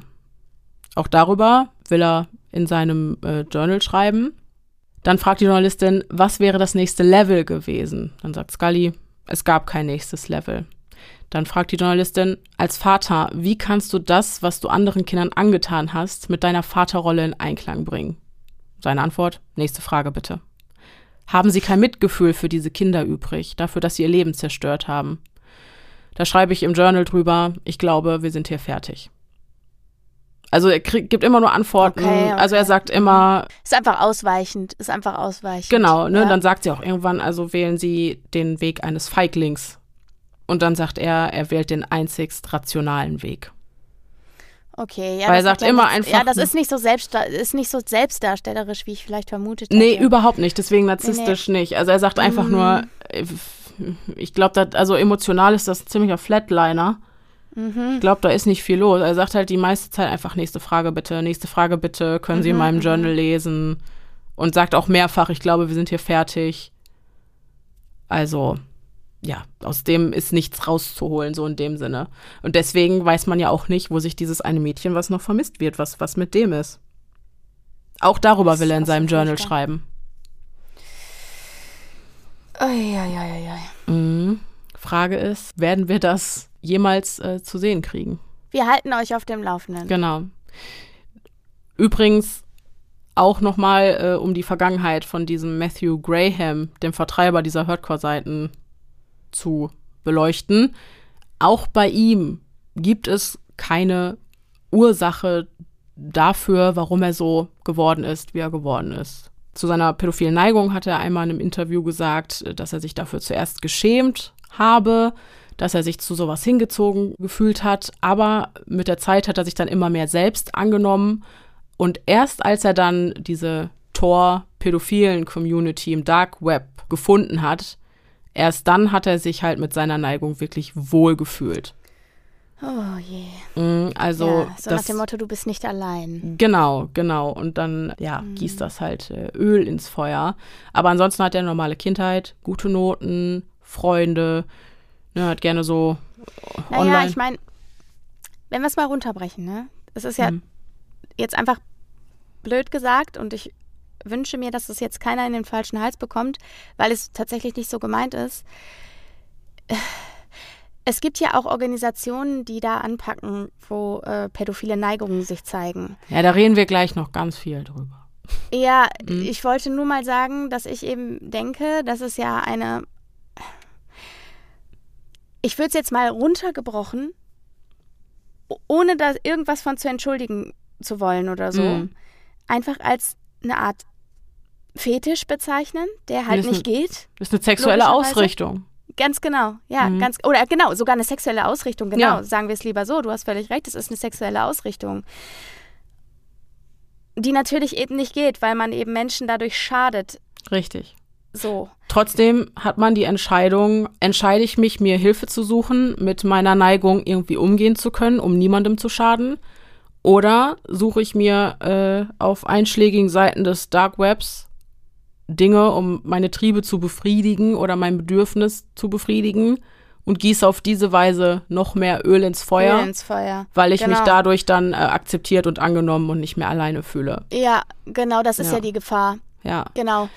Auch darüber will er in seinem äh, Journal schreiben. Dann fragt die Journalistin, was wäre das nächste Level gewesen? Dann sagt Scully, es gab kein nächstes Level. Dann fragt die Journalistin, als Vater, wie kannst du das, was du anderen Kindern angetan hast, mit deiner Vaterrolle in Einklang bringen? Seine Antwort, nächste Frage bitte. Haben Sie kein Mitgefühl für diese Kinder übrig, dafür, dass sie ihr Leben zerstört haben? Da schreibe ich im Journal drüber, ich glaube, wir sind hier fertig. Also er krieg, gibt immer nur Antworten. Okay, okay. Also er sagt immer. Ist einfach ausweichend, ist einfach ausweichend. Genau, ne? Ja. Dann sagt sie auch irgendwann, also wählen Sie den Weg eines Feiglings. Und dann sagt er, er wählt den einzigst rationalen Weg. Okay, ja. Weil er sagt immer nichts, einfach. Ja, das ist nicht so selbst, ist nicht so selbstdarstellerisch, wie ich vielleicht vermutet hätte. Nee, überhaupt nicht. Deswegen narzisstisch nee, nee. nicht. Also er sagt einfach mhm. nur, ich glaube, also emotional ist das ein ziemlicher Flatliner. Mhm. Ich glaube, da ist nicht viel los. Er sagt halt die meiste Zeit einfach nächste Frage bitte, nächste Frage bitte, können Sie in mhm, meinem Journal mhm. lesen? Und sagt auch mehrfach, ich glaube, wir sind hier fertig. Also, ja, aus dem ist nichts rauszuholen, so in dem Sinne. Und deswegen weiß man ja auch nicht, wo sich dieses eine Mädchen, was noch vermisst wird, was, was mit dem ist. Auch darüber das will er in seinem Journal furchtbar. schreiben. Eieieiei. Mhm. Frage ist, werden wir das jemals äh, zu sehen kriegen? Wir halten euch auf dem Laufenden. Genau. Übrigens auch nochmal, äh, um die Vergangenheit von diesem Matthew Graham, dem Vertreiber dieser Hardcore-Seiten, zu beleuchten. Auch bei ihm gibt es keine Ursache dafür, warum er so geworden ist, wie er geworden ist. Zu seiner pädophilen Neigung hat er einmal in einem Interview gesagt, dass er sich dafür zuerst geschämt habe, dass er sich zu sowas hingezogen gefühlt hat, aber mit der Zeit hat er sich dann immer mehr selbst angenommen und erst als er dann diese Tor-pädophilen Community im Dark Web gefunden hat, erst dann hat er sich halt mit seiner Neigung wirklich wohl gefühlt. Oh je. Mhm, also ja, so das, nach dem Motto, du bist nicht allein. Genau, genau. Und dann, ja, mhm. gießt das halt äh, Öl ins Feuer. Aber ansonsten hat er eine normale Kindheit, gute Noten, Freunde, ne, hat gerne so naja, online. Ich meine, wenn wir es mal runterbrechen, ne? Es ist ja mhm. jetzt einfach blöd gesagt und ich wünsche mir, dass es jetzt keiner in den falschen Hals bekommt, weil es tatsächlich nicht so gemeint ist. Es gibt ja auch Organisationen, die da anpacken, wo äh, pädophile Neigungen sich zeigen. Ja, da reden wir gleich noch ganz viel drüber. Ja, mhm. ich wollte nur mal sagen, dass ich eben denke, dass es ja eine. Ich würde es jetzt mal runtergebrochen, ohne da irgendwas von zu entschuldigen zu wollen oder so. Mhm. Einfach als eine Art Fetisch bezeichnen, der halt nicht eine, geht. Das ist eine sexuelle Ausrichtung. Ganz genau, ja, mhm. ganz oder genau, sogar eine sexuelle Ausrichtung, genau. Ja. Sagen wir es lieber so, du hast völlig recht, es ist eine sexuelle Ausrichtung. Die natürlich eben nicht geht, weil man eben Menschen dadurch schadet. Richtig. So. Trotzdem hat man die Entscheidung, entscheide ich mich, mir Hilfe zu suchen, mit meiner Neigung irgendwie umgehen zu können, um niemandem zu schaden? Oder suche ich mir äh, auf einschlägigen Seiten des Dark Webs Dinge, um meine Triebe zu befriedigen oder mein Bedürfnis zu befriedigen und gieße auf diese Weise noch mehr Öl ins Feuer, Öl ins Feuer. weil ich genau. mich dadurch dann äh, akzeptiert und angenommen und nicht mehr alleine fühle. Ja, genau, das ist ja, ja die Gefahr. Ja. Genau.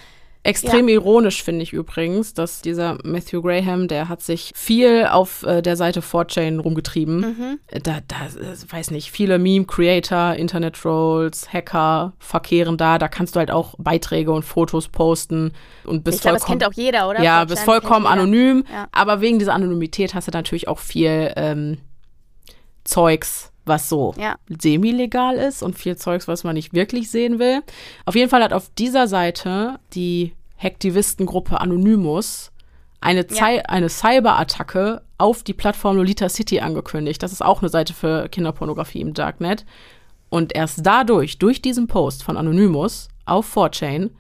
Extrem ja. ironisch finde ich übrigens, dass dieser Matthew Graham, der hat sich viel auf äh, der Seite 4chan rumgetrieben. Mhm. Da, da, äh, weiß nicht, viele Meme-Creator, Internet-Trolls, Hacker verkehren da. Da kannst du halt auch Beiträge und Fotos posten und bist ich glaube, das kennt auch jeder, oder? Ja, bist vollkommen anonym. Ja. Aber wegen dieser Anonymität hast du natürlich auch viel ähm, Zeugs was so ja. semi-legal ist und viel Zeugs, was man nicht wirklich sehen will. Auf jeden Fall hat auf dieser Seite die Hacktivistengruppe Anonymous eine, ja. eine Cyberattacke auf die Plattform Lolita City angekündigt. Das ist auch eine Seite für Kinderpornografie im Darknet. Und erst dadurch, durch diesen Post von Anonymous auf 4chan,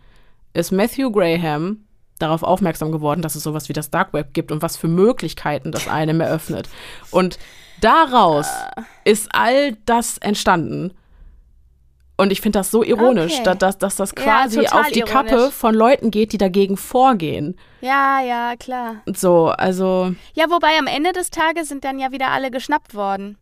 ist Matthew Graham darauf aufmerksam geworden, dass es sowas wie das Dark Web gibt und was für Möglichkeiten das einem eröffnet. Und Daraus uh. ist all das entstanden. Und ich finde das so ironisch, okay. dass, dass, das quasi ja, auf die ironisch. Kappe von Leuten geht, die dagegen vorgehen. Ja, ja, klar. So, also. Ja, wobei am Ende des Tages sind dann ja wieder alle geschnappt worden.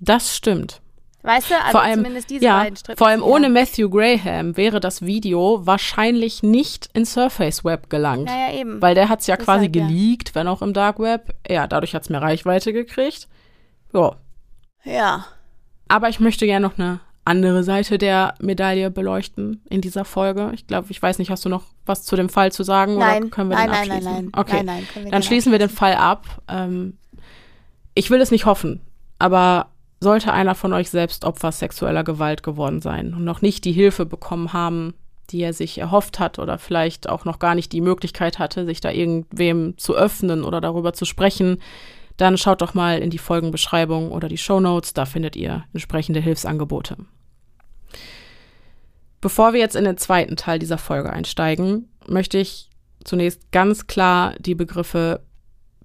Das stimmt. Weißt du, also vor allem, zumindest diese ja, beiden Strippen. Vor allem ohne Matthew Graham wäre das Video wahrscheinlich nicht in Surface Web gelangt. Naja, eben. Weil der hat es ja Deshalb, quasi geleakt, ja. wenn auch im Dark Web. Ja, dadurch hat es mehr Reichweite gekriegt. Ja. Ja. Aber ich möchte gerne noch eine andere Seite der Medaille beleuchten in dieser Folge. Ich glaube, ich weiß nicht, hast du noch was zu dem Fall zu sagen nein, oder können wir nein, den abschließen? Nein, nein, nein. Okay, nein, nein, dann schließen wir den Fall ab. Ähm, ich will es nicht hoffen, aber sollte einer von euch selbst Opfer sexueller Gewalt geworden sein und noch nicht die Hilfe bekommen haben, die er sich erhofft hat oder vielleicht auch noch gar nicht die Möglichkeit hatte, sich da irgendwem zu öffnen oder darüber zu sprechen, dann schaut doch mal in die Folgenbeschreibung oder die Show Notes, da findet ihr entsprechende Hilfsangebote. Bevor wir jetzt in den zweiten Teil dieser Folge einsteigen, möchte ich zunächst ganz klar die Begriffe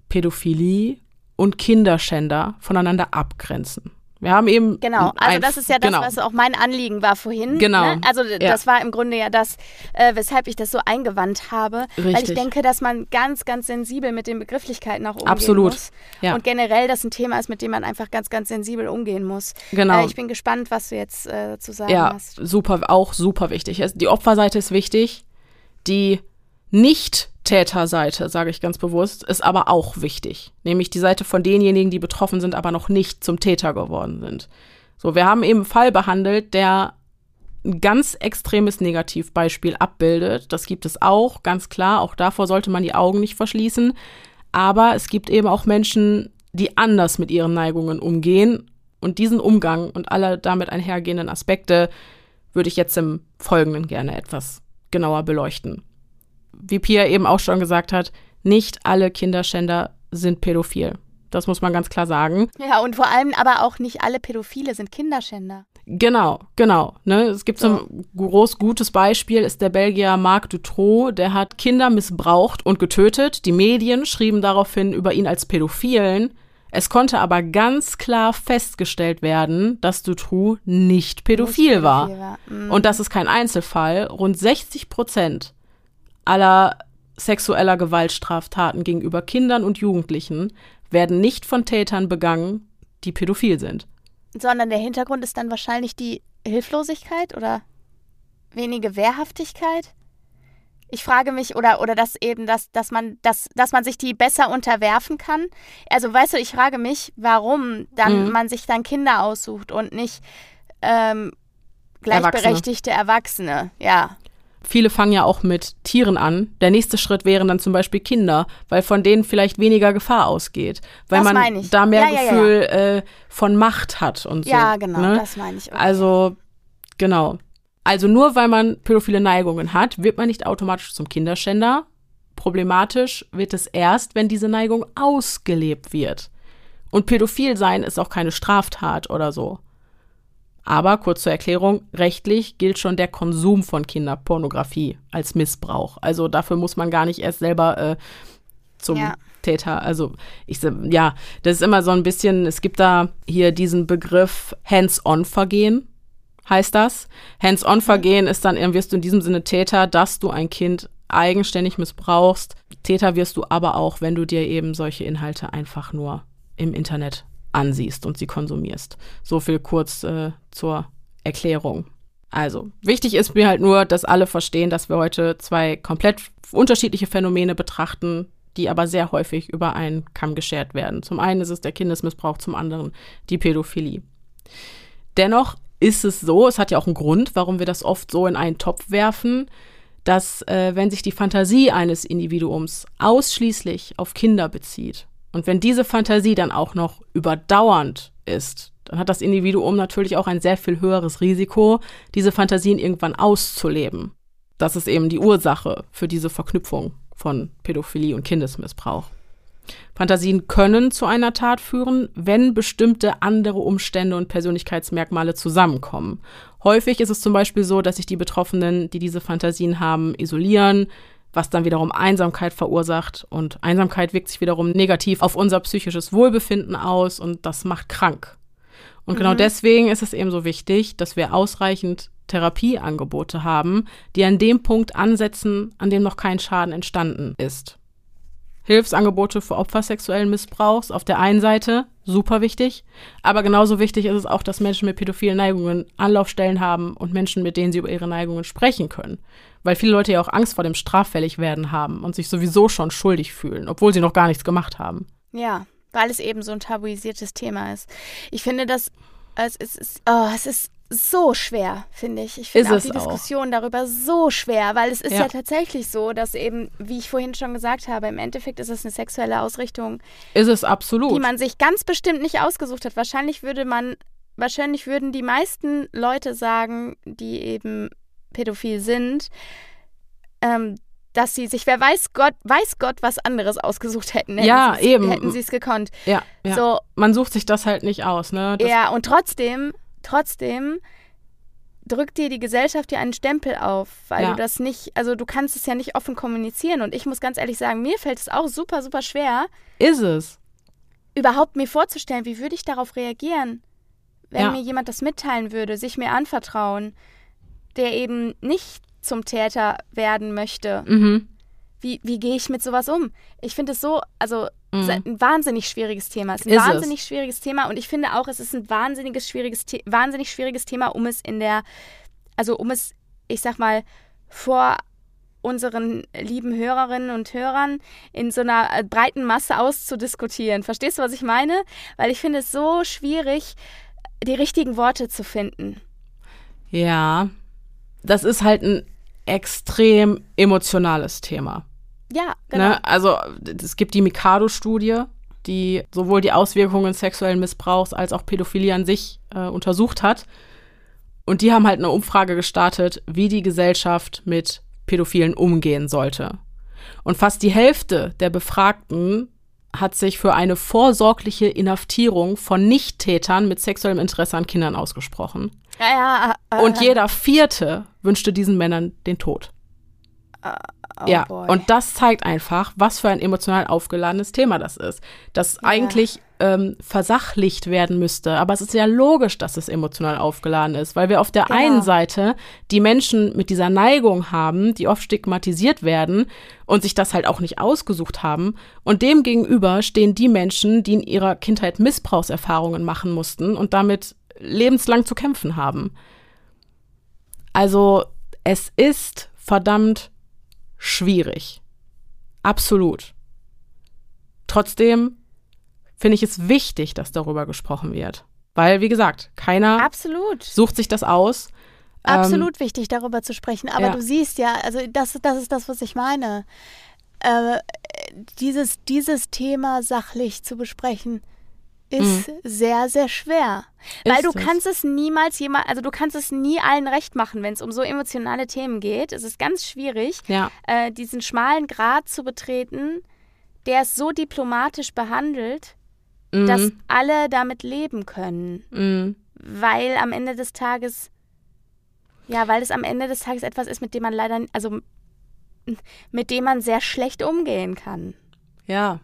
Pädophilie und Kinderschänder voneinander abgrenzen. Wir haben eben. Genau, also das ist ja das, genau. was auch mein Anliegen war vorhin. Genau. Ne? Also ja. das war im Grunde ja das, äh, weshalb ich das so eingewandt habe. Richtig. Weil ich denke, dass man ganz, ganz sensibel mit den Begrifflichkeiten auch umgehen Absolut. muss. Ja. Und generell das ein Thema ist, mit dem man einfach ganz, ganz sensibel umgehen muss. Genau. Äh, ich bin gespannt, was du jetzt äh, zu sagen ja, hast. Ja, super, auch super wichtig. Die Opferseite ist wichtig. Die nicht-Täterseite, sage ich ganz bewusst, ist aber auch wichtig. Nämlich die Seite von denjenigen, die betroffen sind, aber noch nicht zum Täter geworden sind. So, wir haben eben einen Fall behandelt, der ein ganz extremes Negativbeispiel abbildet. Das gibt es auch, ganz klar. Auch davor sollte man die Augen nicht verschließen. Aber es gibt eben auch Menschen, die anders mit ihren Neigungen umgehen. Und diesen Umgang und alle damit einhergehenden Aspekte würde ich jetzt im Folgenden gerne etwas genauer beleuchten wie Pia eben auch schon gesagt hat, nicht alle Kinderschänder sind pädophil. Das muss man ganz klar sagen. Ja, und vor allem aber auch nicht alle Pädophile sind Kinderschänder. Genau, genau. Ne? Es gibt so. ein groß gutes Beispiel, ist der Belgier Marc Dutroux, der hat Kinder missbraucht und getötet. Die Medien schrieben daraufhin über ihn als Pädophilen. Es konnte aber ganz klar festgestellt werden, dass Dutroux nicht pädophil, nicht pädophil war. war. Mhm. Und das ist kein Einzelfall. Rund 60 Prozent aller sexueller Gewaltstraftaten gegenüber Kindern und Jugendlichen werden nicht von Tätern begangen, die pädophil sind. Sondern der Hintergrund ist dann wahrscheinlich die Hilflosigkeit oder wenige Wehrhaftigkeit? Ich frage mich, oder, oder dass eben, dass, dass man, dass, dass man sich die besser unterwerfen kann. Also weißt du, ich frage mich, warum dann mhm. man sich dann Kinder aussucht und nicht ähm, gleichberechtigte Erwachsene. Erwachsene. Ja. Viele fangen ja auch mit Tieren an. Der nächste Schritt wären dann zum Beispiel Kinder, weil von denen vielleicht weniger Gefahr ausgeht. Weil das man da mehr ja, Gefühl ja, ja. Äh, von Macht hat und so. Ja, genau, ne? das meine ich. Okay. Also, genau. Also nur weil man pädophile Neigungen hat, wird man nicht automatisch zum Kinderschänder. Problematisch wird es erst, wenn diese Neigung ausgelebt wird. Und pädophil sein ist auch keine Straftat oder so. Aber kurz zur Erklärung, rechtlich gilt schon der Konsum von Kinderpornografie als Missbrauch. Also dafür muss man gar nicht erst selber äh, zum ja. Täter. Also ich ja, das ist immer so ein bisschen, es gibt da hier diesen Begriff Hands-on-Vergehen, heißt das. Hands-on-Vergehen ist dann, wirst du in diesem Sinne Täter, dass du ein Kind eigenständig missbrauchst. Täter wirst du aber auch, wenn du dir eben solche Inhalte einfach nur im Internet ansiehst und sie konsumierst. So viel kurz äh, zur Erklärung. Also, wichtig ist mir halt nur, dass alle verstehen, dass wir heute zwei komplett unterschiedliche Phänomene betrachten, die aber sehr häufig über einen Kamm geschert werden. Zum einen ist es der Kindesmissbrauch, zum anderen die Pädophilie. Dennoch ist es so, es hat ja auch einen Grund, warum wir das oft so in einen Topf werfen, dass äh, wenn sich die Fantasie eines Individuums ausschließlich auf Kinder bezieht und wenn diese Fantasie dann auch noch überdauernd ist, dann hat das Individuum natürlich auch ein sehr viel höheres Risiko, diese Fantasien irgendwann auszuleben. Das ist eben die Ursache für diese Verknüpfung von Pädophilie und Kindesmissbrauch. Fantasien können zu einer Tat führen, wenn bestimmte andere Umstände und Persönlichkeitsmerkmale zusammenkommen. Häufig ist es zum Beispiel so, dass sich die Betroffenen, die diese Fantasien haben, isolieren, was dann wiederum Einsamkeit verursacht. Und Einsamkeit wirkt sich wiederum negativ auf unser psychisches Wohlbefinden aus und das macht krank. Und genau mhm. deswegen ist es eben so wichtig, dass wir ausreichend Therapieangebote haben, die an dem Punkt ansetzen, an dem noch kein Schaden entstanden ist. Hilfsangebote für Opfer sexuellen Missbrauchs auf der einen Seite, super wichtig, aber genauso wichtig ist es auch, dass Menschen mit pädophilen Neigungen Anlaufstellen haben und Menschen, mit denen sie über ihre Neigungen sprechen können. Weil viele Leute ja auch Angst vor dem Straffälligwerden haben und sich sowieso schon schuldig fühlen, obwohl sie noch gar nichts gemacht haben. Ja, weil es eben so ein tabuisiertes Thema ist. Ich finde, dass es ist, oh, es ist so schwer, finde ich. Ich finde auch die Diskussion auch. darüber so schwer, weil es ist ja. ja. tatsächlich so, dass eben, wie ich vorhin schon gesagt habe, im Endeffekt ist es eine sexuelle Ausrichtung. Ist es absolut. Die man sich ganz bestimmt nicht ausgesucht hat. Wahrscheinlich würde man, wahrscheinlich würden die meisten Leute sagen, die eben pädophil sind, ähm, dass sie sich, wer weiß Gott, weiß Gott, was anderes ausgesucht hätten. hätten ja, eben. Hätten sie es gekonnt. Ja, ja. So, Man sucht sich das halt nicht aus, ne? Das ja, und trotzdem, trotzdem drückt dir die Gesellschaft dir einen Stempel auf, weil ja. du das nicht, also du kannst es ja nicht offen kommunizieren. Und ich muss ganz ehrlich sagen, mir fällt es auch super, super schwer. Ist es? Überhaupt mir vorzustellen, wie würde ich darauf reagieren, wenn ja. mir jemand das mitteilen würde, sich mir anvertrauen, der eben nicht zum Täter werden möchte. Mhm. Wie, wie gehe ich mit sowas um? Ich finde es so, also mhm. ein wahnsinnig schwieriges Thema. Es ist ein ist wahnsinnig es. schwieriges Thema und ich finde auch, es ist ein wahnsinniges schwieriges, wahnsinnig schwieriges Thema, um es in der, also um es, ich sag mal, vor unseren lieben Hörerinnen und Hörern in so einer äh, breiten Masse auszudiskutieren. Verstehst du, was ich meine? Weil ich finde es so schwierig, die richtigen Worte zu finden. Ja, das ist halt ein extrem emotionales Thema. Ja, ne? genau. Ne? Also es gibt die Mikado-Studie, die sowohl die Auswirkungen sexuellen Missbrauchs als auch Pädophilie an sich äh, untersucht hat. Und die haben halt eine Umfrage gestartet, wie die Gesellschaft mit Pädophilen umgehen sollte. Und fast die Hälfte der Befragten hat sich für eine vorsorgliche Inhaftierung von Nichttätern mit sexuellem Interesse an Kindern ausgesprochen. Ja, ja, äh, und jeder Vierte wünschte diesen Männern den Tod. Uh, oh ja, boy. und das zeigt einfach, was für ein emotional aufgeladenes Thema das ist. Das ja. eigentlich ähm, versachlicht werden müsste. Aber es ist ja logisch, dass es emotional aufgeladen ist, weil wir auf der genau. einen Seite die Menschen mit dieser Neigung haben, die oft stigmatisiert werden und sich das halt auch nicht ausgesucht haben. Und dem gegenüber stehen die Menschen, die in ihrer Kindheit Missbrauchserfahrungen machen mussten und damit lebenslang zu kämpfen haben. Also es ist verdammt schwierig. Absolut. Trotzdem finde ich es wichtig, dass darüber gesprochen wird. Weil, wie gesagt, keiner Absolut. sucht sich das aus. Absolut ähm, wichtig, darüber zu sprechen. Aber ja. du siehst ja, also das, das ist das, was ich meine. Äh, dieses, dieses Thema sachlich zu besprechen, ist mhm. sehr, sehr schwer. Ist Weil du es? kannst es niemals jemand, also du kannst es nie allen recht machen, wenn es um so emotionale Themen geht. Es ist ganz schwierig, ja. äh, diesen schmalen Grat zu betreten, der es so diplomatisch behandelt, mhm. dass alle damit leben können. Mhm. Weil am Ende des Tages, ja, weil es am Ende des Tages etwas ist, mit dem man leider, also mit dem man sehr schlecht umgehen kann. Ja,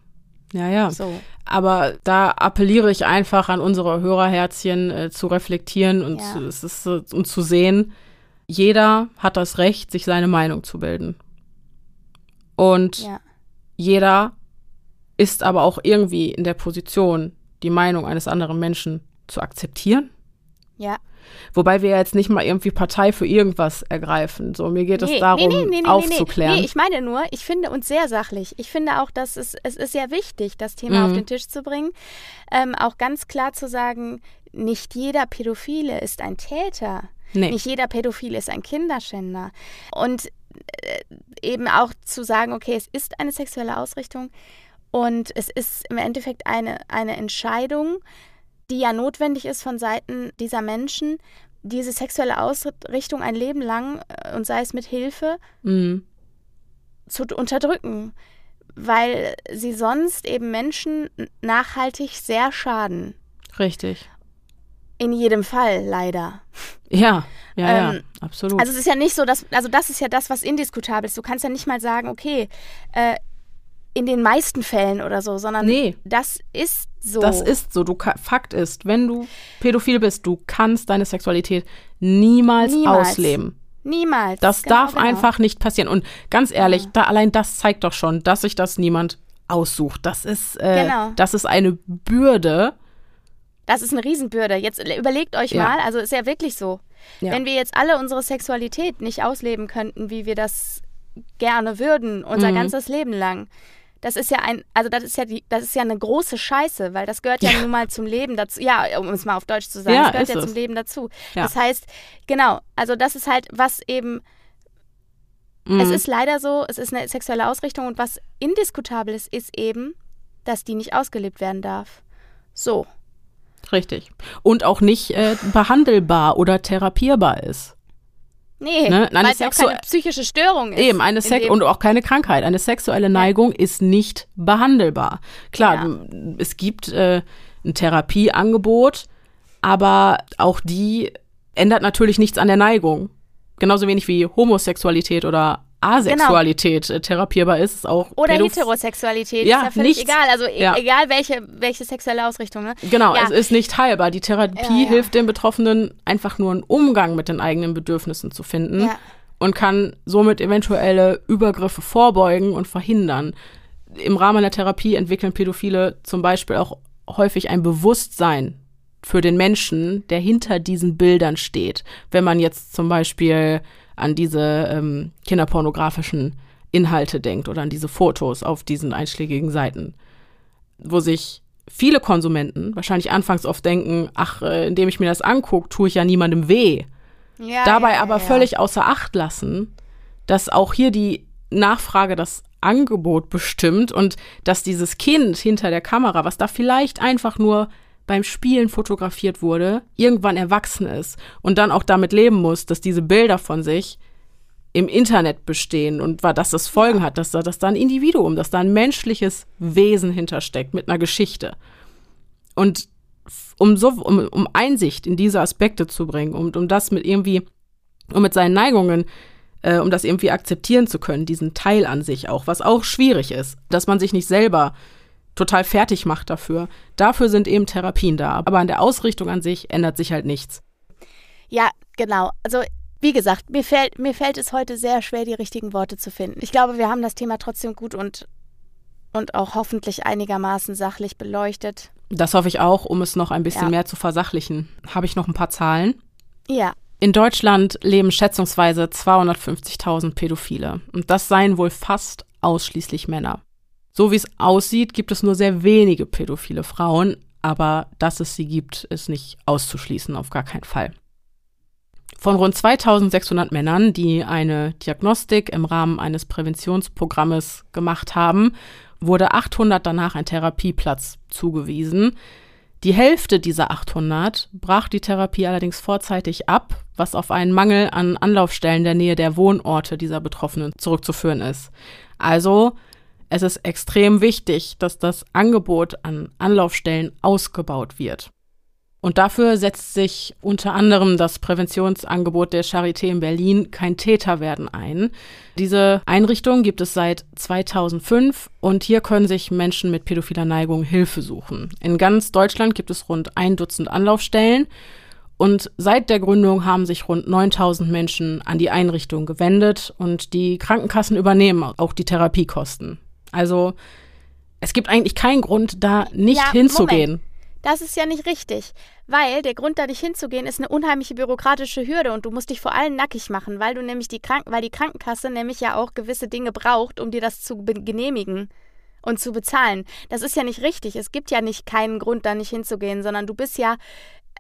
ja, ja. So. Aber da appelliere ich einfach an unsere Hörerherzchen äh, zu reflektieren und, ja. zu, es ist, äh, und zu sehen, jeder hat das Recht, sich seine Meinung zu bilden. Und ja. jeder ist aber auch irgendwie in der Position, die Meinung eines anderen Menschen zu akzeptieren. Ja. Wobei wir jetzt nicht mal irgendwie Partei für irgendwas ergreifen. So, mir geht nee, es darum, nee, nee, aufzuklären. Nee, ich meine nur, ich finde uns sehr sachlich. Ich finde auch, dass es, es ist sehr wichtig, das Thema mhm. auf den Tisch zu bringen. Ähm, auch ganz klar zu sagen, nicht jeder Pädophile ist ein Täter. Nicht jeder Pädophile ist ein Kinderschänder. Und äh, eben auch zu sagen, okay, es ist eine sexuelle Ausrichtung und es ist im Endeffekt eine, eine Entscheidung, die ja notwendig ist von Seiten dieser Menschen, diese sexuelle Ausrichtung ein Leben lang äh, und sei es mit Hilfe mhm. zu unterdrücken, weil sie sonst eben Menschen nachhaltig sehr schaden. Richtig. In jedem Fall, leider. Ja, ja, ähm, ja, absolut. Also es ist ja nicht so, dass, also das ist ja das, was indiskutabel ist. Du kannst ja nicht mal sagen, okay, äh, in den meisten Fällen oder so, sondern nee. das ist so. Das ist so. Du, Fakt ist, wenn du pädophil bist, du kannst deine Sexualität niemals, niemals. ausleben. Niemals. Das genau, darf genau. einfach nicht passieren. Und ganz ehrlich, ja. da allein das zeigt doch schon, dass sich das niemand aussucht. Das ist, äh, genau. das ist eine Bürde. Das ist eine Riesenbürde. Jetzt überlegt euch ja. mal, also ist ja wirklich so. Ja. Wenn wir jetzt alle unsere Sexualität nicht ausleben könnten, wie wir das gerne würden, unser mhm. ganzes Leben lang, das ist ja ein, also das ist ja die, das ist ja eine große Scheiße, weil das gehört ja, ja. nun mal zum Leben dazu. Ja, um es mal auf Deutsch zu sagen, ja, das gehört ja es. zum Leben dazu. Ja. Das heißt, genau, also das ist halt, was eben mhm. es ist leider so, es ist eine sexuelle Ausrichtung und was indiskutabel ist, ist eben, dass die nicht ausgelebt werden darf. So. Richtig. Und auch nicht äh, behandelbar oder therapierbar ist. Nee, ne? weil es ja auch keine psychische Störung ist. Eben, eine Sex und auch keine Krankheit. Eine sexuelle Neigung ja. ist nicht behandelbar. Klar, ja. es gibt äh, ein Therapieangebot, aber auch die ändert natürlich nichts an der Neigung. Genauso wenig wie Homosexualität oder Asexualität genau. therapierbar ist, ist auch oder Pädoph Heterosexualität ja, ist ja völlig nichts. egal, also e ja. egal welche welche sexuelle Ausrichtung. Ne? Genau, ja. es ist nicht heilbar. Die Therapie ja, hilft den Betroffenen einfach nur einen Umgang mit den eigenen Bedürfnissen zu finden und kann somit eventuelle Übergriffe vorbeugen und verhindern. Im Rahmen der Therapie entwickeln Pädophile zum Beispiel auch häufig ein Bewusstsein für den Menschen, der hinter diesen Bildern steht. Wenn man jetzt zum Beispiel an diese ähm, kinderpornografischen Inhalte denkt oder an diese Fotos auf diesen einschlägigen Seiten, wo sich viele Konsumenten wahrscheinlich anfangs oft denken, ach, äh, indem ich mir das angucke, tue ich ja niemandem weh. Ja, Dabei ja, aber ja. völlig außer Acht lassen, dass auch hier die Nachfrage das Angebot bestimmt und dass dieses Kind hinter der Kamera, was da vielleicht einfach nur beim Spielen fotografiert wurde, irgendwann erwachsen ist und dann auch damit leben muss, dass diese Bilder von sich im Internet bestehen und war, dass das Folgen hat, dass da, dass da ein Individuum, dass da ein menschliches Wesen hintersteckt mit einer Geschichte. Und um so, um, um Einsicht in diese Aspekte zu bringen und um, um das mit irgendwie, um mit seinen Neigungen, äh, um das irgendwie akzeptieren zu können, diesen Teil an sich auch, was auch schwierig ist, dass man sich nicht selber total fertig macht dafür. Dafür sind eben Therapien da. Aber an der Ausrichtung an sich ändert sich halt nichts. Ja, genau. Also wie gesagt, mir fällt, mir fällt es heute sehr schwer, die richtigen Worte zu finden. Ich glaube, wir haben das Thema trotzdem gut und, und auch hoffentlich einigermaßen sachlich beleuchtet. Das hoffe ich auch, um es noch ein bisschen ja. mehr zu versachlichen. Habe ich noch ein paar Zahlen? Ja. In Deutschland leben schätzungsweise 250.000 Pädophile. Und das seien wohl fast ausschließlich Männer. So wie es aussieht, gibt es nur sehr wenige pädophile Frauen, aber dass es sie gibt, ist nicht auszuschließen, auf gar keinen Fall. Von rund 2600 Männern, die eine Diagnostik im Rahmen eines Präventionsprogrammes gemacht haben, wurde 800 danach ein Therapieplatz zugewiesen. Die Hälfte dieser 800 brach die Therapie allerdings vorzeitig ab, was auf einen Mangel an Anlaufstellen der Nähe der Wohnorte dieser Betroffenen zurückzuführen ist. Also es ist extrem wichtig, dass das Angebot an Anlaufstellen ausgebaut wird. Und dafür setzt sich unter anderem das Präventionsangebot der Charité in Berlin Kein Täter werden ein. Diese Einrichtung gibt es seit 2005 und hier können sich Menschen mit pädophiler Neigung Hilfe suchen. In ganz Deutschland gibt es rund ein Dutzend Anlaufstellen und seit der Gründung haben sich rund 9000 Menschen an die Einrichtung gewendet und die Krankenkassen übernehmen auch die Therapiekosten. Also es gibt eigentlich keinen Grund, da nicht ja, hinzugehen. Moment. Das ist ja nicht richtig, weil der Grund, da nicht hinzugehen, ist eine unheimliche bürokratische Hürde und du musst dich vor allem nackig machen, weil du nämlich die Kranken, weil die Krankenkasse nämlich ja auch gewisse Dinge braucht, um dir das zu genehmigen und zu bezahlen. Das ist ja nicht richtig. Es gibt ja nicht keinen Grund, da nicht hinzugehen, sondern du bist ja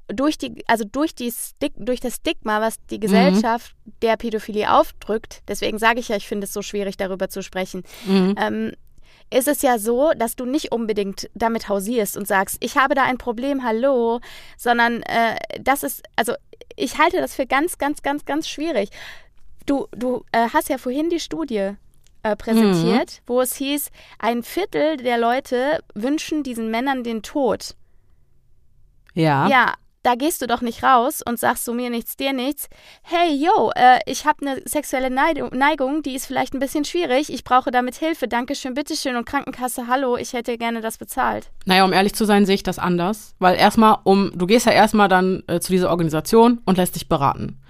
durch die, also durch die Stig durch das Stigma, was die mhm. Gesellschaft mhm. der Pädophilie aufdrückt, deswegen sage ich ja, ich finde es so schwierig, darüber zu sprechen, mhm. ähm, ist es ja so, dass du nicht unbedingt damit hausierst und sagst, ich habe da ein Problem, hallo, sondern äh, das ist, also ich halte das für ganz, ganz, ganz, ganz schwierig. Du, du äh, hast ja vorhin die Studie äh, präsentiert, mhm. wo es hieß, ein Viertel der Leute wünschen diesen Männern den Tod. Ja. Ja, da gehst du doch nicht raus und sagst so mir nichts, dir nichts. Hey, yo, äh, ich habe eine sexuelle Neigung, die ist vielleicht ein bisschen schwierig. Ich brauche damit Hilfe. Dankeschön, bitteschön. Und Krankenkasse, hallo, ich hätte gerne das bezahlt. Naja, um ehrlich zu sein, sehe ich das anders. Weil erstmal, um, du gehst ja erstmal dann äh, zu dieser Organisation und lässt dich beraten.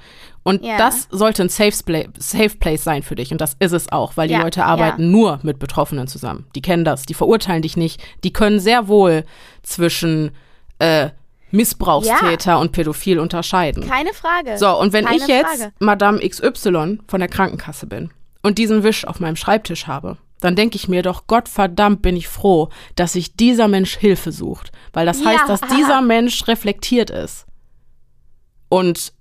Und ja. das sollte ein Safe, Safe Place sein für dich. Und das ist es auch, weil die ja, Leute arbeiten ja. nur mit Betroffenen zusammen. Die kennen das, die verurteilen dich nicht. Die können sehr wohl zwischen äh, Missbrauchstäter ja. und Pädophil unterscheiden. Keine Frage. So, und wenn Keine ich jetzt Frage. Madame XY von der Krankenkasse bin und diesen Wisch auf meinem Schreibtisch habe, dann denke ich mir doch, Gott verdammt bin ich froh, dass sich dieser Mensch Hilfe sucht. Weil das heißt, ja. dass dieser Mensch reflektiert ist und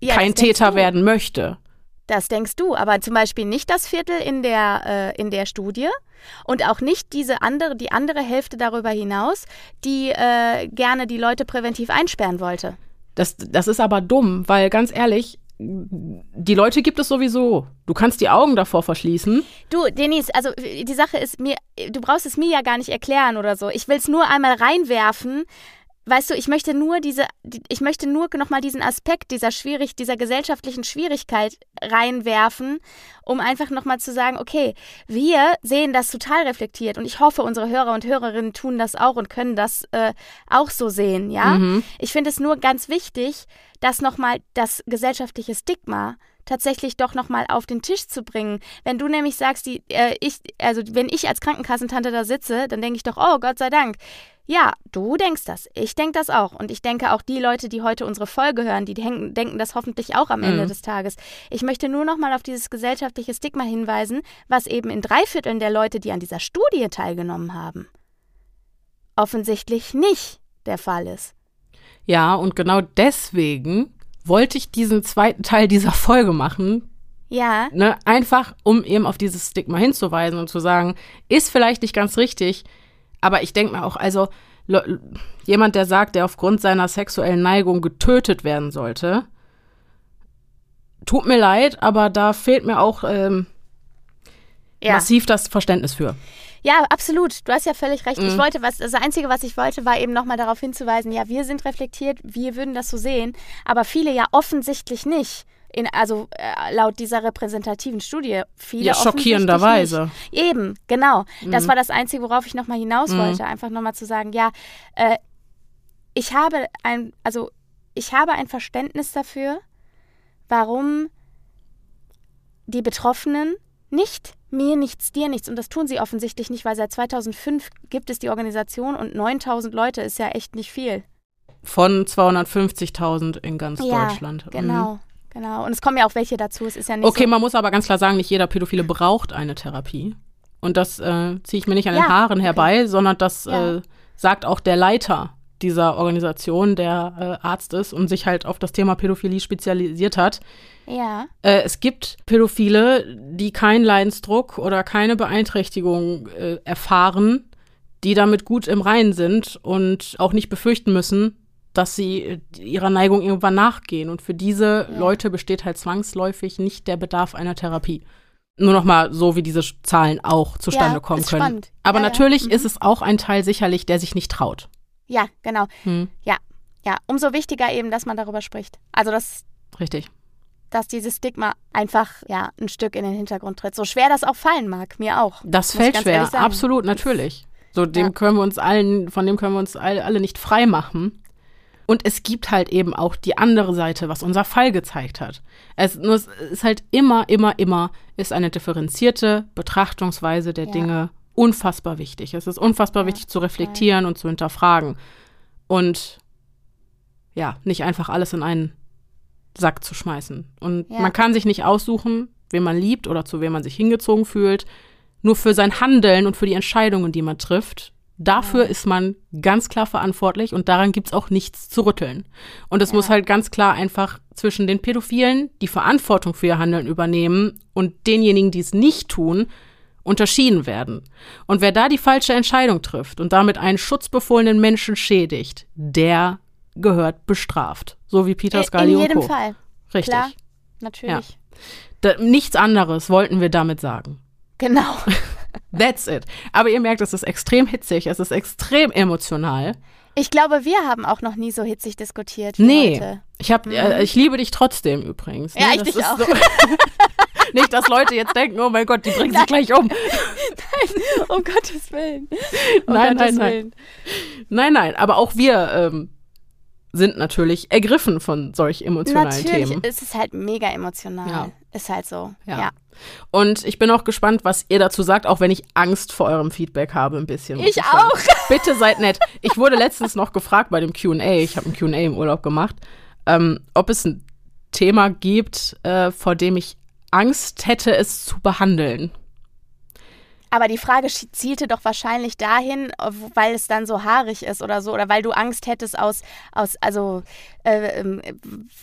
ja, kein Täter werden möchte. Das denkst du, aber zum Beispiel nicht das Viertel in der, äh, in der Studie und auch nicht diese andere, die andere Hälfte darüber hinaus, die äh, gerne die Leute präventiv einsperren wollte. Das, das ist aber dumm, weil ganz ehrlich, die Leute gibt es sowieso. Du kannst die Augen davor verschließen. Du, Denise, also die Sache ist mir, du brauchst es mir ja gar nicht erklären oder so. Ich will es nur einmal reinwerfen, weißt du, ich möchte nur diese, ich möchte nur nochmal diesen Aspekt dieser schwierig, dieser gesellschaftlichen Schwierigkeit reinwerfen, um einfach nochmal zu sagen, okay, wir sehen das total reflektiert und ich hoffe, unsere Hörer und Hörerinnen tun das auch und können das äh, auch so sehen, ja. Mhm. Ich finde es nur ganz wichtig, dass nochmal das gesellschaftliche Stigma tatsächlich doch nochmal auf den Tisch zu bringen. Wenn du nämlich sagst, die, äh, ich, also wenn ich als Krankenkassentante da sitze, dann denke ich doch, oh Gott sei Dank. Ja, du denkst das. Ich denke das auch. Und ich denke auch die Leute, die heute unsere Folge hören, die denken, denken das hoffentlich auch am Ende mhm. des Tages. Ich möchte nur nochmal auf dieses gesellschaftliche Stigma hinweisen, was eben in drei Vierteln der Leute, die an dieser Studie teilgenommen haben, offensichtlich nicht der Fall ist. Ja, und genau deswegen wollte ich diesen zweiten Teil dieser Folge machen. Ja. Ne, einfach, um eben auf dieses Stigma hinzuweisen und zu sagen, ist vielleicht nicht ganz richtig, aber ich denke mir auch, also jemand, der sagt, der aufgrund seiner sexuellen Neigung getötet werden sollte, tut mir leid, aber da fehlt mir auch ähm, ja. massiv das Verständnis für. Ja, absolut. Du hast ja völlig recht. Mhm. Ich wollte was, das Einzige, was ich wollte, war eben nochmal darauf hinzuweisen, ja, wir sind reflektiert, wir würden das so sehen, aber viele ja offensichtlich nicht. In, also äh, laut dieser repräsentativen Studie viele ja schockierenderweise eben genau mhm. das war das einzige worauf ich nochmal hinaus mhm. wollte einfach nochmal zu sagen ja äh, ich habe ein also ich habe ein Verständnis dafür warum die Betroffenen nicht mir nichts, dir nichts. Und das tun sie offensichtlich nicht, weil seit 2005 gibt es die Organisation und 9000 Leute ist ja echt nicht viel. Von 250.000 in ganz ja, Deutschland. Mhm. Genau. Mhm. Genau. Und es kommen ja auch welche dazu. Es ist ja nicht okay, so man muss aber ganz klar sagen, nicht jeder Pädophile braucht eine Therapie. Und das äh, ziehe ich mir nicht an den ja, Haaren herbei, sondern das ja. äh, sagt auch der Leiter dieser Organisation, der äh, Arzt ist und sich halt auf das Thema Pädophilie spezialisiert hat. Ja. Äh, es gibt Pädophile, die keinen Leidensdruck oder keine Beeinträchtigung äh, erfahren, die damit gut im Reinen sind und auch nicht befürchten müssen, dass sie äh, ihrer Neigung irgendwann nachgehen. Und für diese ja. Leute besteht halt zwangsläufig nicht der Bedarf einer Therapie. Nur noch mal so, wie diese Zahlen auch zustande ja, kommen können. Spannend. Aber ja, natürlich mhm. ist es auch ein Teil sicherlich, der sich nicht traut. Ja, genau. Hm. Ja, ja. Umso wichtiger eben, dass man darüber spricht. Also das. Richtig. Dass dieses Stigma einfach ja ein Stück in den Hintergrund tritt. So schwer das auch fallen mag, mir auch. Das fällt schwer, absolut, natürlich. So dem können wir uns allen, von dem können wir uns alle, alle nicht frei machen. Und es gibt halt eben auch die andere Seite, was unser Fall gezeigt hat. Es, ist halt immer, immer, immer ist eine differenzierte Betrachtungsweise der ja. Dinge unfassbar wichtig. Es ist unfassbar ja, wichtig zu reflektieren und zu hinterfragen. Und ja, nicht einfach alles in einen Sack zu schmeißen. Und ja. man kann sich nicht aussuchen, wen man liebt oder zu wem man sich hingezogen fühlt. Nur für sein Handeln und für die Entscheidungen, die man trifft, dafür ja. ist man ganz klar verantwortlich und daran gibt es auch nichts zu rütteln. Und es ja. muss halt ganz klar einfach zwischen den Pädophilen, die Verantwortung für ihr Handeln übernehmen, und denjenigen, die es nicht tun, unterschieden werden. Und wer da die falsche Entscheidung trifft und damit einen schutzbefohlenen Menschen schädigt, der gehört bestraft. So wie Peter Scagliocco. In jedem Fall. Richtig. Klar, natürlich. Ja. Da, nichts anderes wollten wir damit sagen. Genau. That's it. Aber ihr merkt, es ist extrem hitzig, es ist extrem emotional. Ich glaube, wir haben auch noch nie so hitzig diskutiert wie nee. heute. Ich, hab, mhm. äh, ich liebe dich trotzdem übrigens. Ne? Ja, ich das dich auch. So Nicht, dass Leute jetzt denken, oh mein Gott, die bringen sich gleich um. nein, um Gottes Willen. Um nein, Gottes nein, Willen. nein. Nein, nein, aber auch wir ähm, sind natürlich ergriffen von solch emotionalen natürlich, Themen. Natürlich, es ist halt mega emotional. Ja. Ist halt so. Ja. ja. Und ich bin auch gespannt, was ihr dazu sagt, auch wenn ich Angst vor eurem Feedback habe, ein bisschen. Ich auch. Bitte seid nett. Ich wurde letztens noch gefragt bei dem QA, ich habe ein QA im Urlaub gemacht, ähm, ob es ein Thema gibt, äh, vor dem ich Angst hätte, es zu behandeln. Aber die Frage zielte doch wahrscheinlich dahin, weil es dann so haarig ist oder so, oder weil du Angst hättest aus, aus also äh, ähm,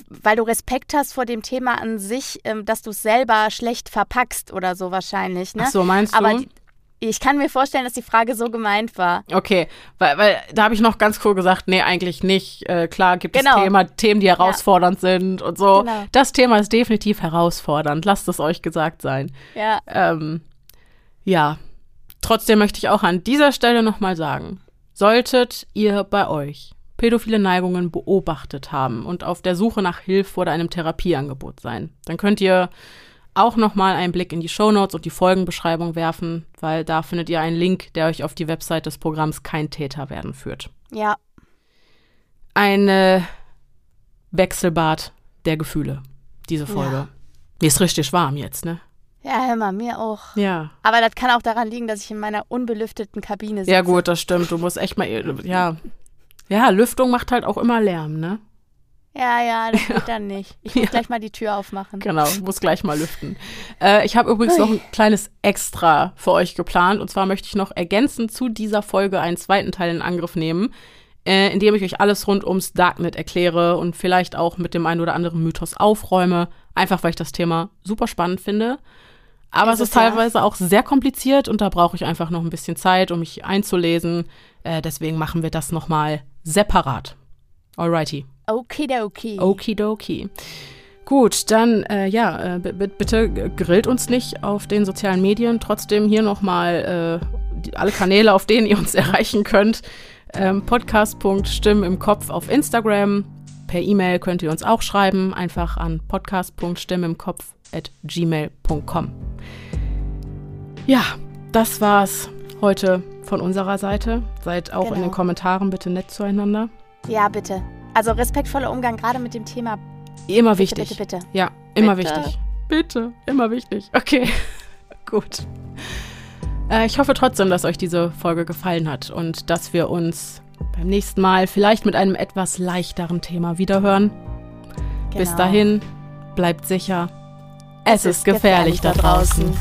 weil du Respekt hast vor dem Thema an sich, äh, dass du es selber schlecht verpackst oder so wahrscheinlich. Ne? Ach so, meinst Aber du? Ich kann mir vorstellen, dass die Frage so gemeint war. Okay, weil, weil da habe ich noch ganz cool gesagt, nee, eigentlich nicht. Äh, klar gibt genau. es Thema, Themen, die herausfordernd ja. sind und so. Genau. Das Thema ist definitiv herausfordernd. Lasst es euch gesagt sein. Ja. Ähm, ja. Trotzdem möchte ich auch an dieser Stelle nochmal sagen, solltet ihr bei euch pädophile Neigungen beobachtet haben und auf der Suche nach Hilfe oder einem Therapieangebot sein, dann könnt ihr auch nochmal einen Blick in die Shownotes und die Folgenbeschreibung werfen, weil da findet ihr einen Link, der euch auf die Website des Programms Kein Täter werden führt. Ja. Eine Wechselbad der Gefühle, diese Folge. Ja. Mir ist richtig warm jetzt, ne? Ja, hör mal, mir auch. Ja. Aber das kann auch daran liegen, dass ich in meiner unbelüfteten Kabine sitze. Ja, gut, das stimmt. Du musst echt mal, ja. Ja, Lüftung macht halt auch immer Lärm, ne? Ja, ja, das geht dann nicht. Ich muss ja. gleich mal die Tür aufmachen. Genau, muss gleich mal lüften. Äh, ich habe übrigens Ui. noch ein kleines Extra für euch geplant. Und zwar möchte ich noch ergänzend zu dieser Folge einen zweiten Teil in Angriff nehmen, äh, in dem ich euch alles rund ums Darknet erkläre und vielleicht auch mit dem einen oder anderen Mythos aufräume. Einfach weil ich das Thema super spannend finde. Aber ist es ist teilweise ja. auch sehr kompliziert und da brauche ich einfach noch ein bisschen Zeit, um mich einzulesen. Äh, deswegen machen wir das nochmal separat. Alrighty. Okidoki. Okidoki. Gut, dann äh, ja, äh, bitte grillt uns nicht auf den sozialen Medien. Trotzdem hier nochmal äh, alle Kanäle, auf denen ihr uns erreichen könnt. Ähm, Podcast.stimmen im Kopf auf Instagram. Per E-Mail könnt ihr uns auch schreiben, einfach an podcast.stimmimkopf at gmail.com. Ja, das war's heute von unserer Seite. Seid auch genau. in den Kommentaren bitte nett zueinander. Ja, bitte. Also respektvoller Umgang gerade mit dem Thema. Immer bitte, wichtig. Bitte, bitte. Ja, immer bitte. wichtig. Bitte, immer wichtig. Okay, gut. Äh, ich hoffe trotzdem, dass euch diese Folge gefallen hat und dass wir uns beim nächsten Mal vielleicht mit einem etwas leichteren Thema wiederhören. Genau. Bis dahin, bleibt sicher. Es, ist gefährlich, da draußen.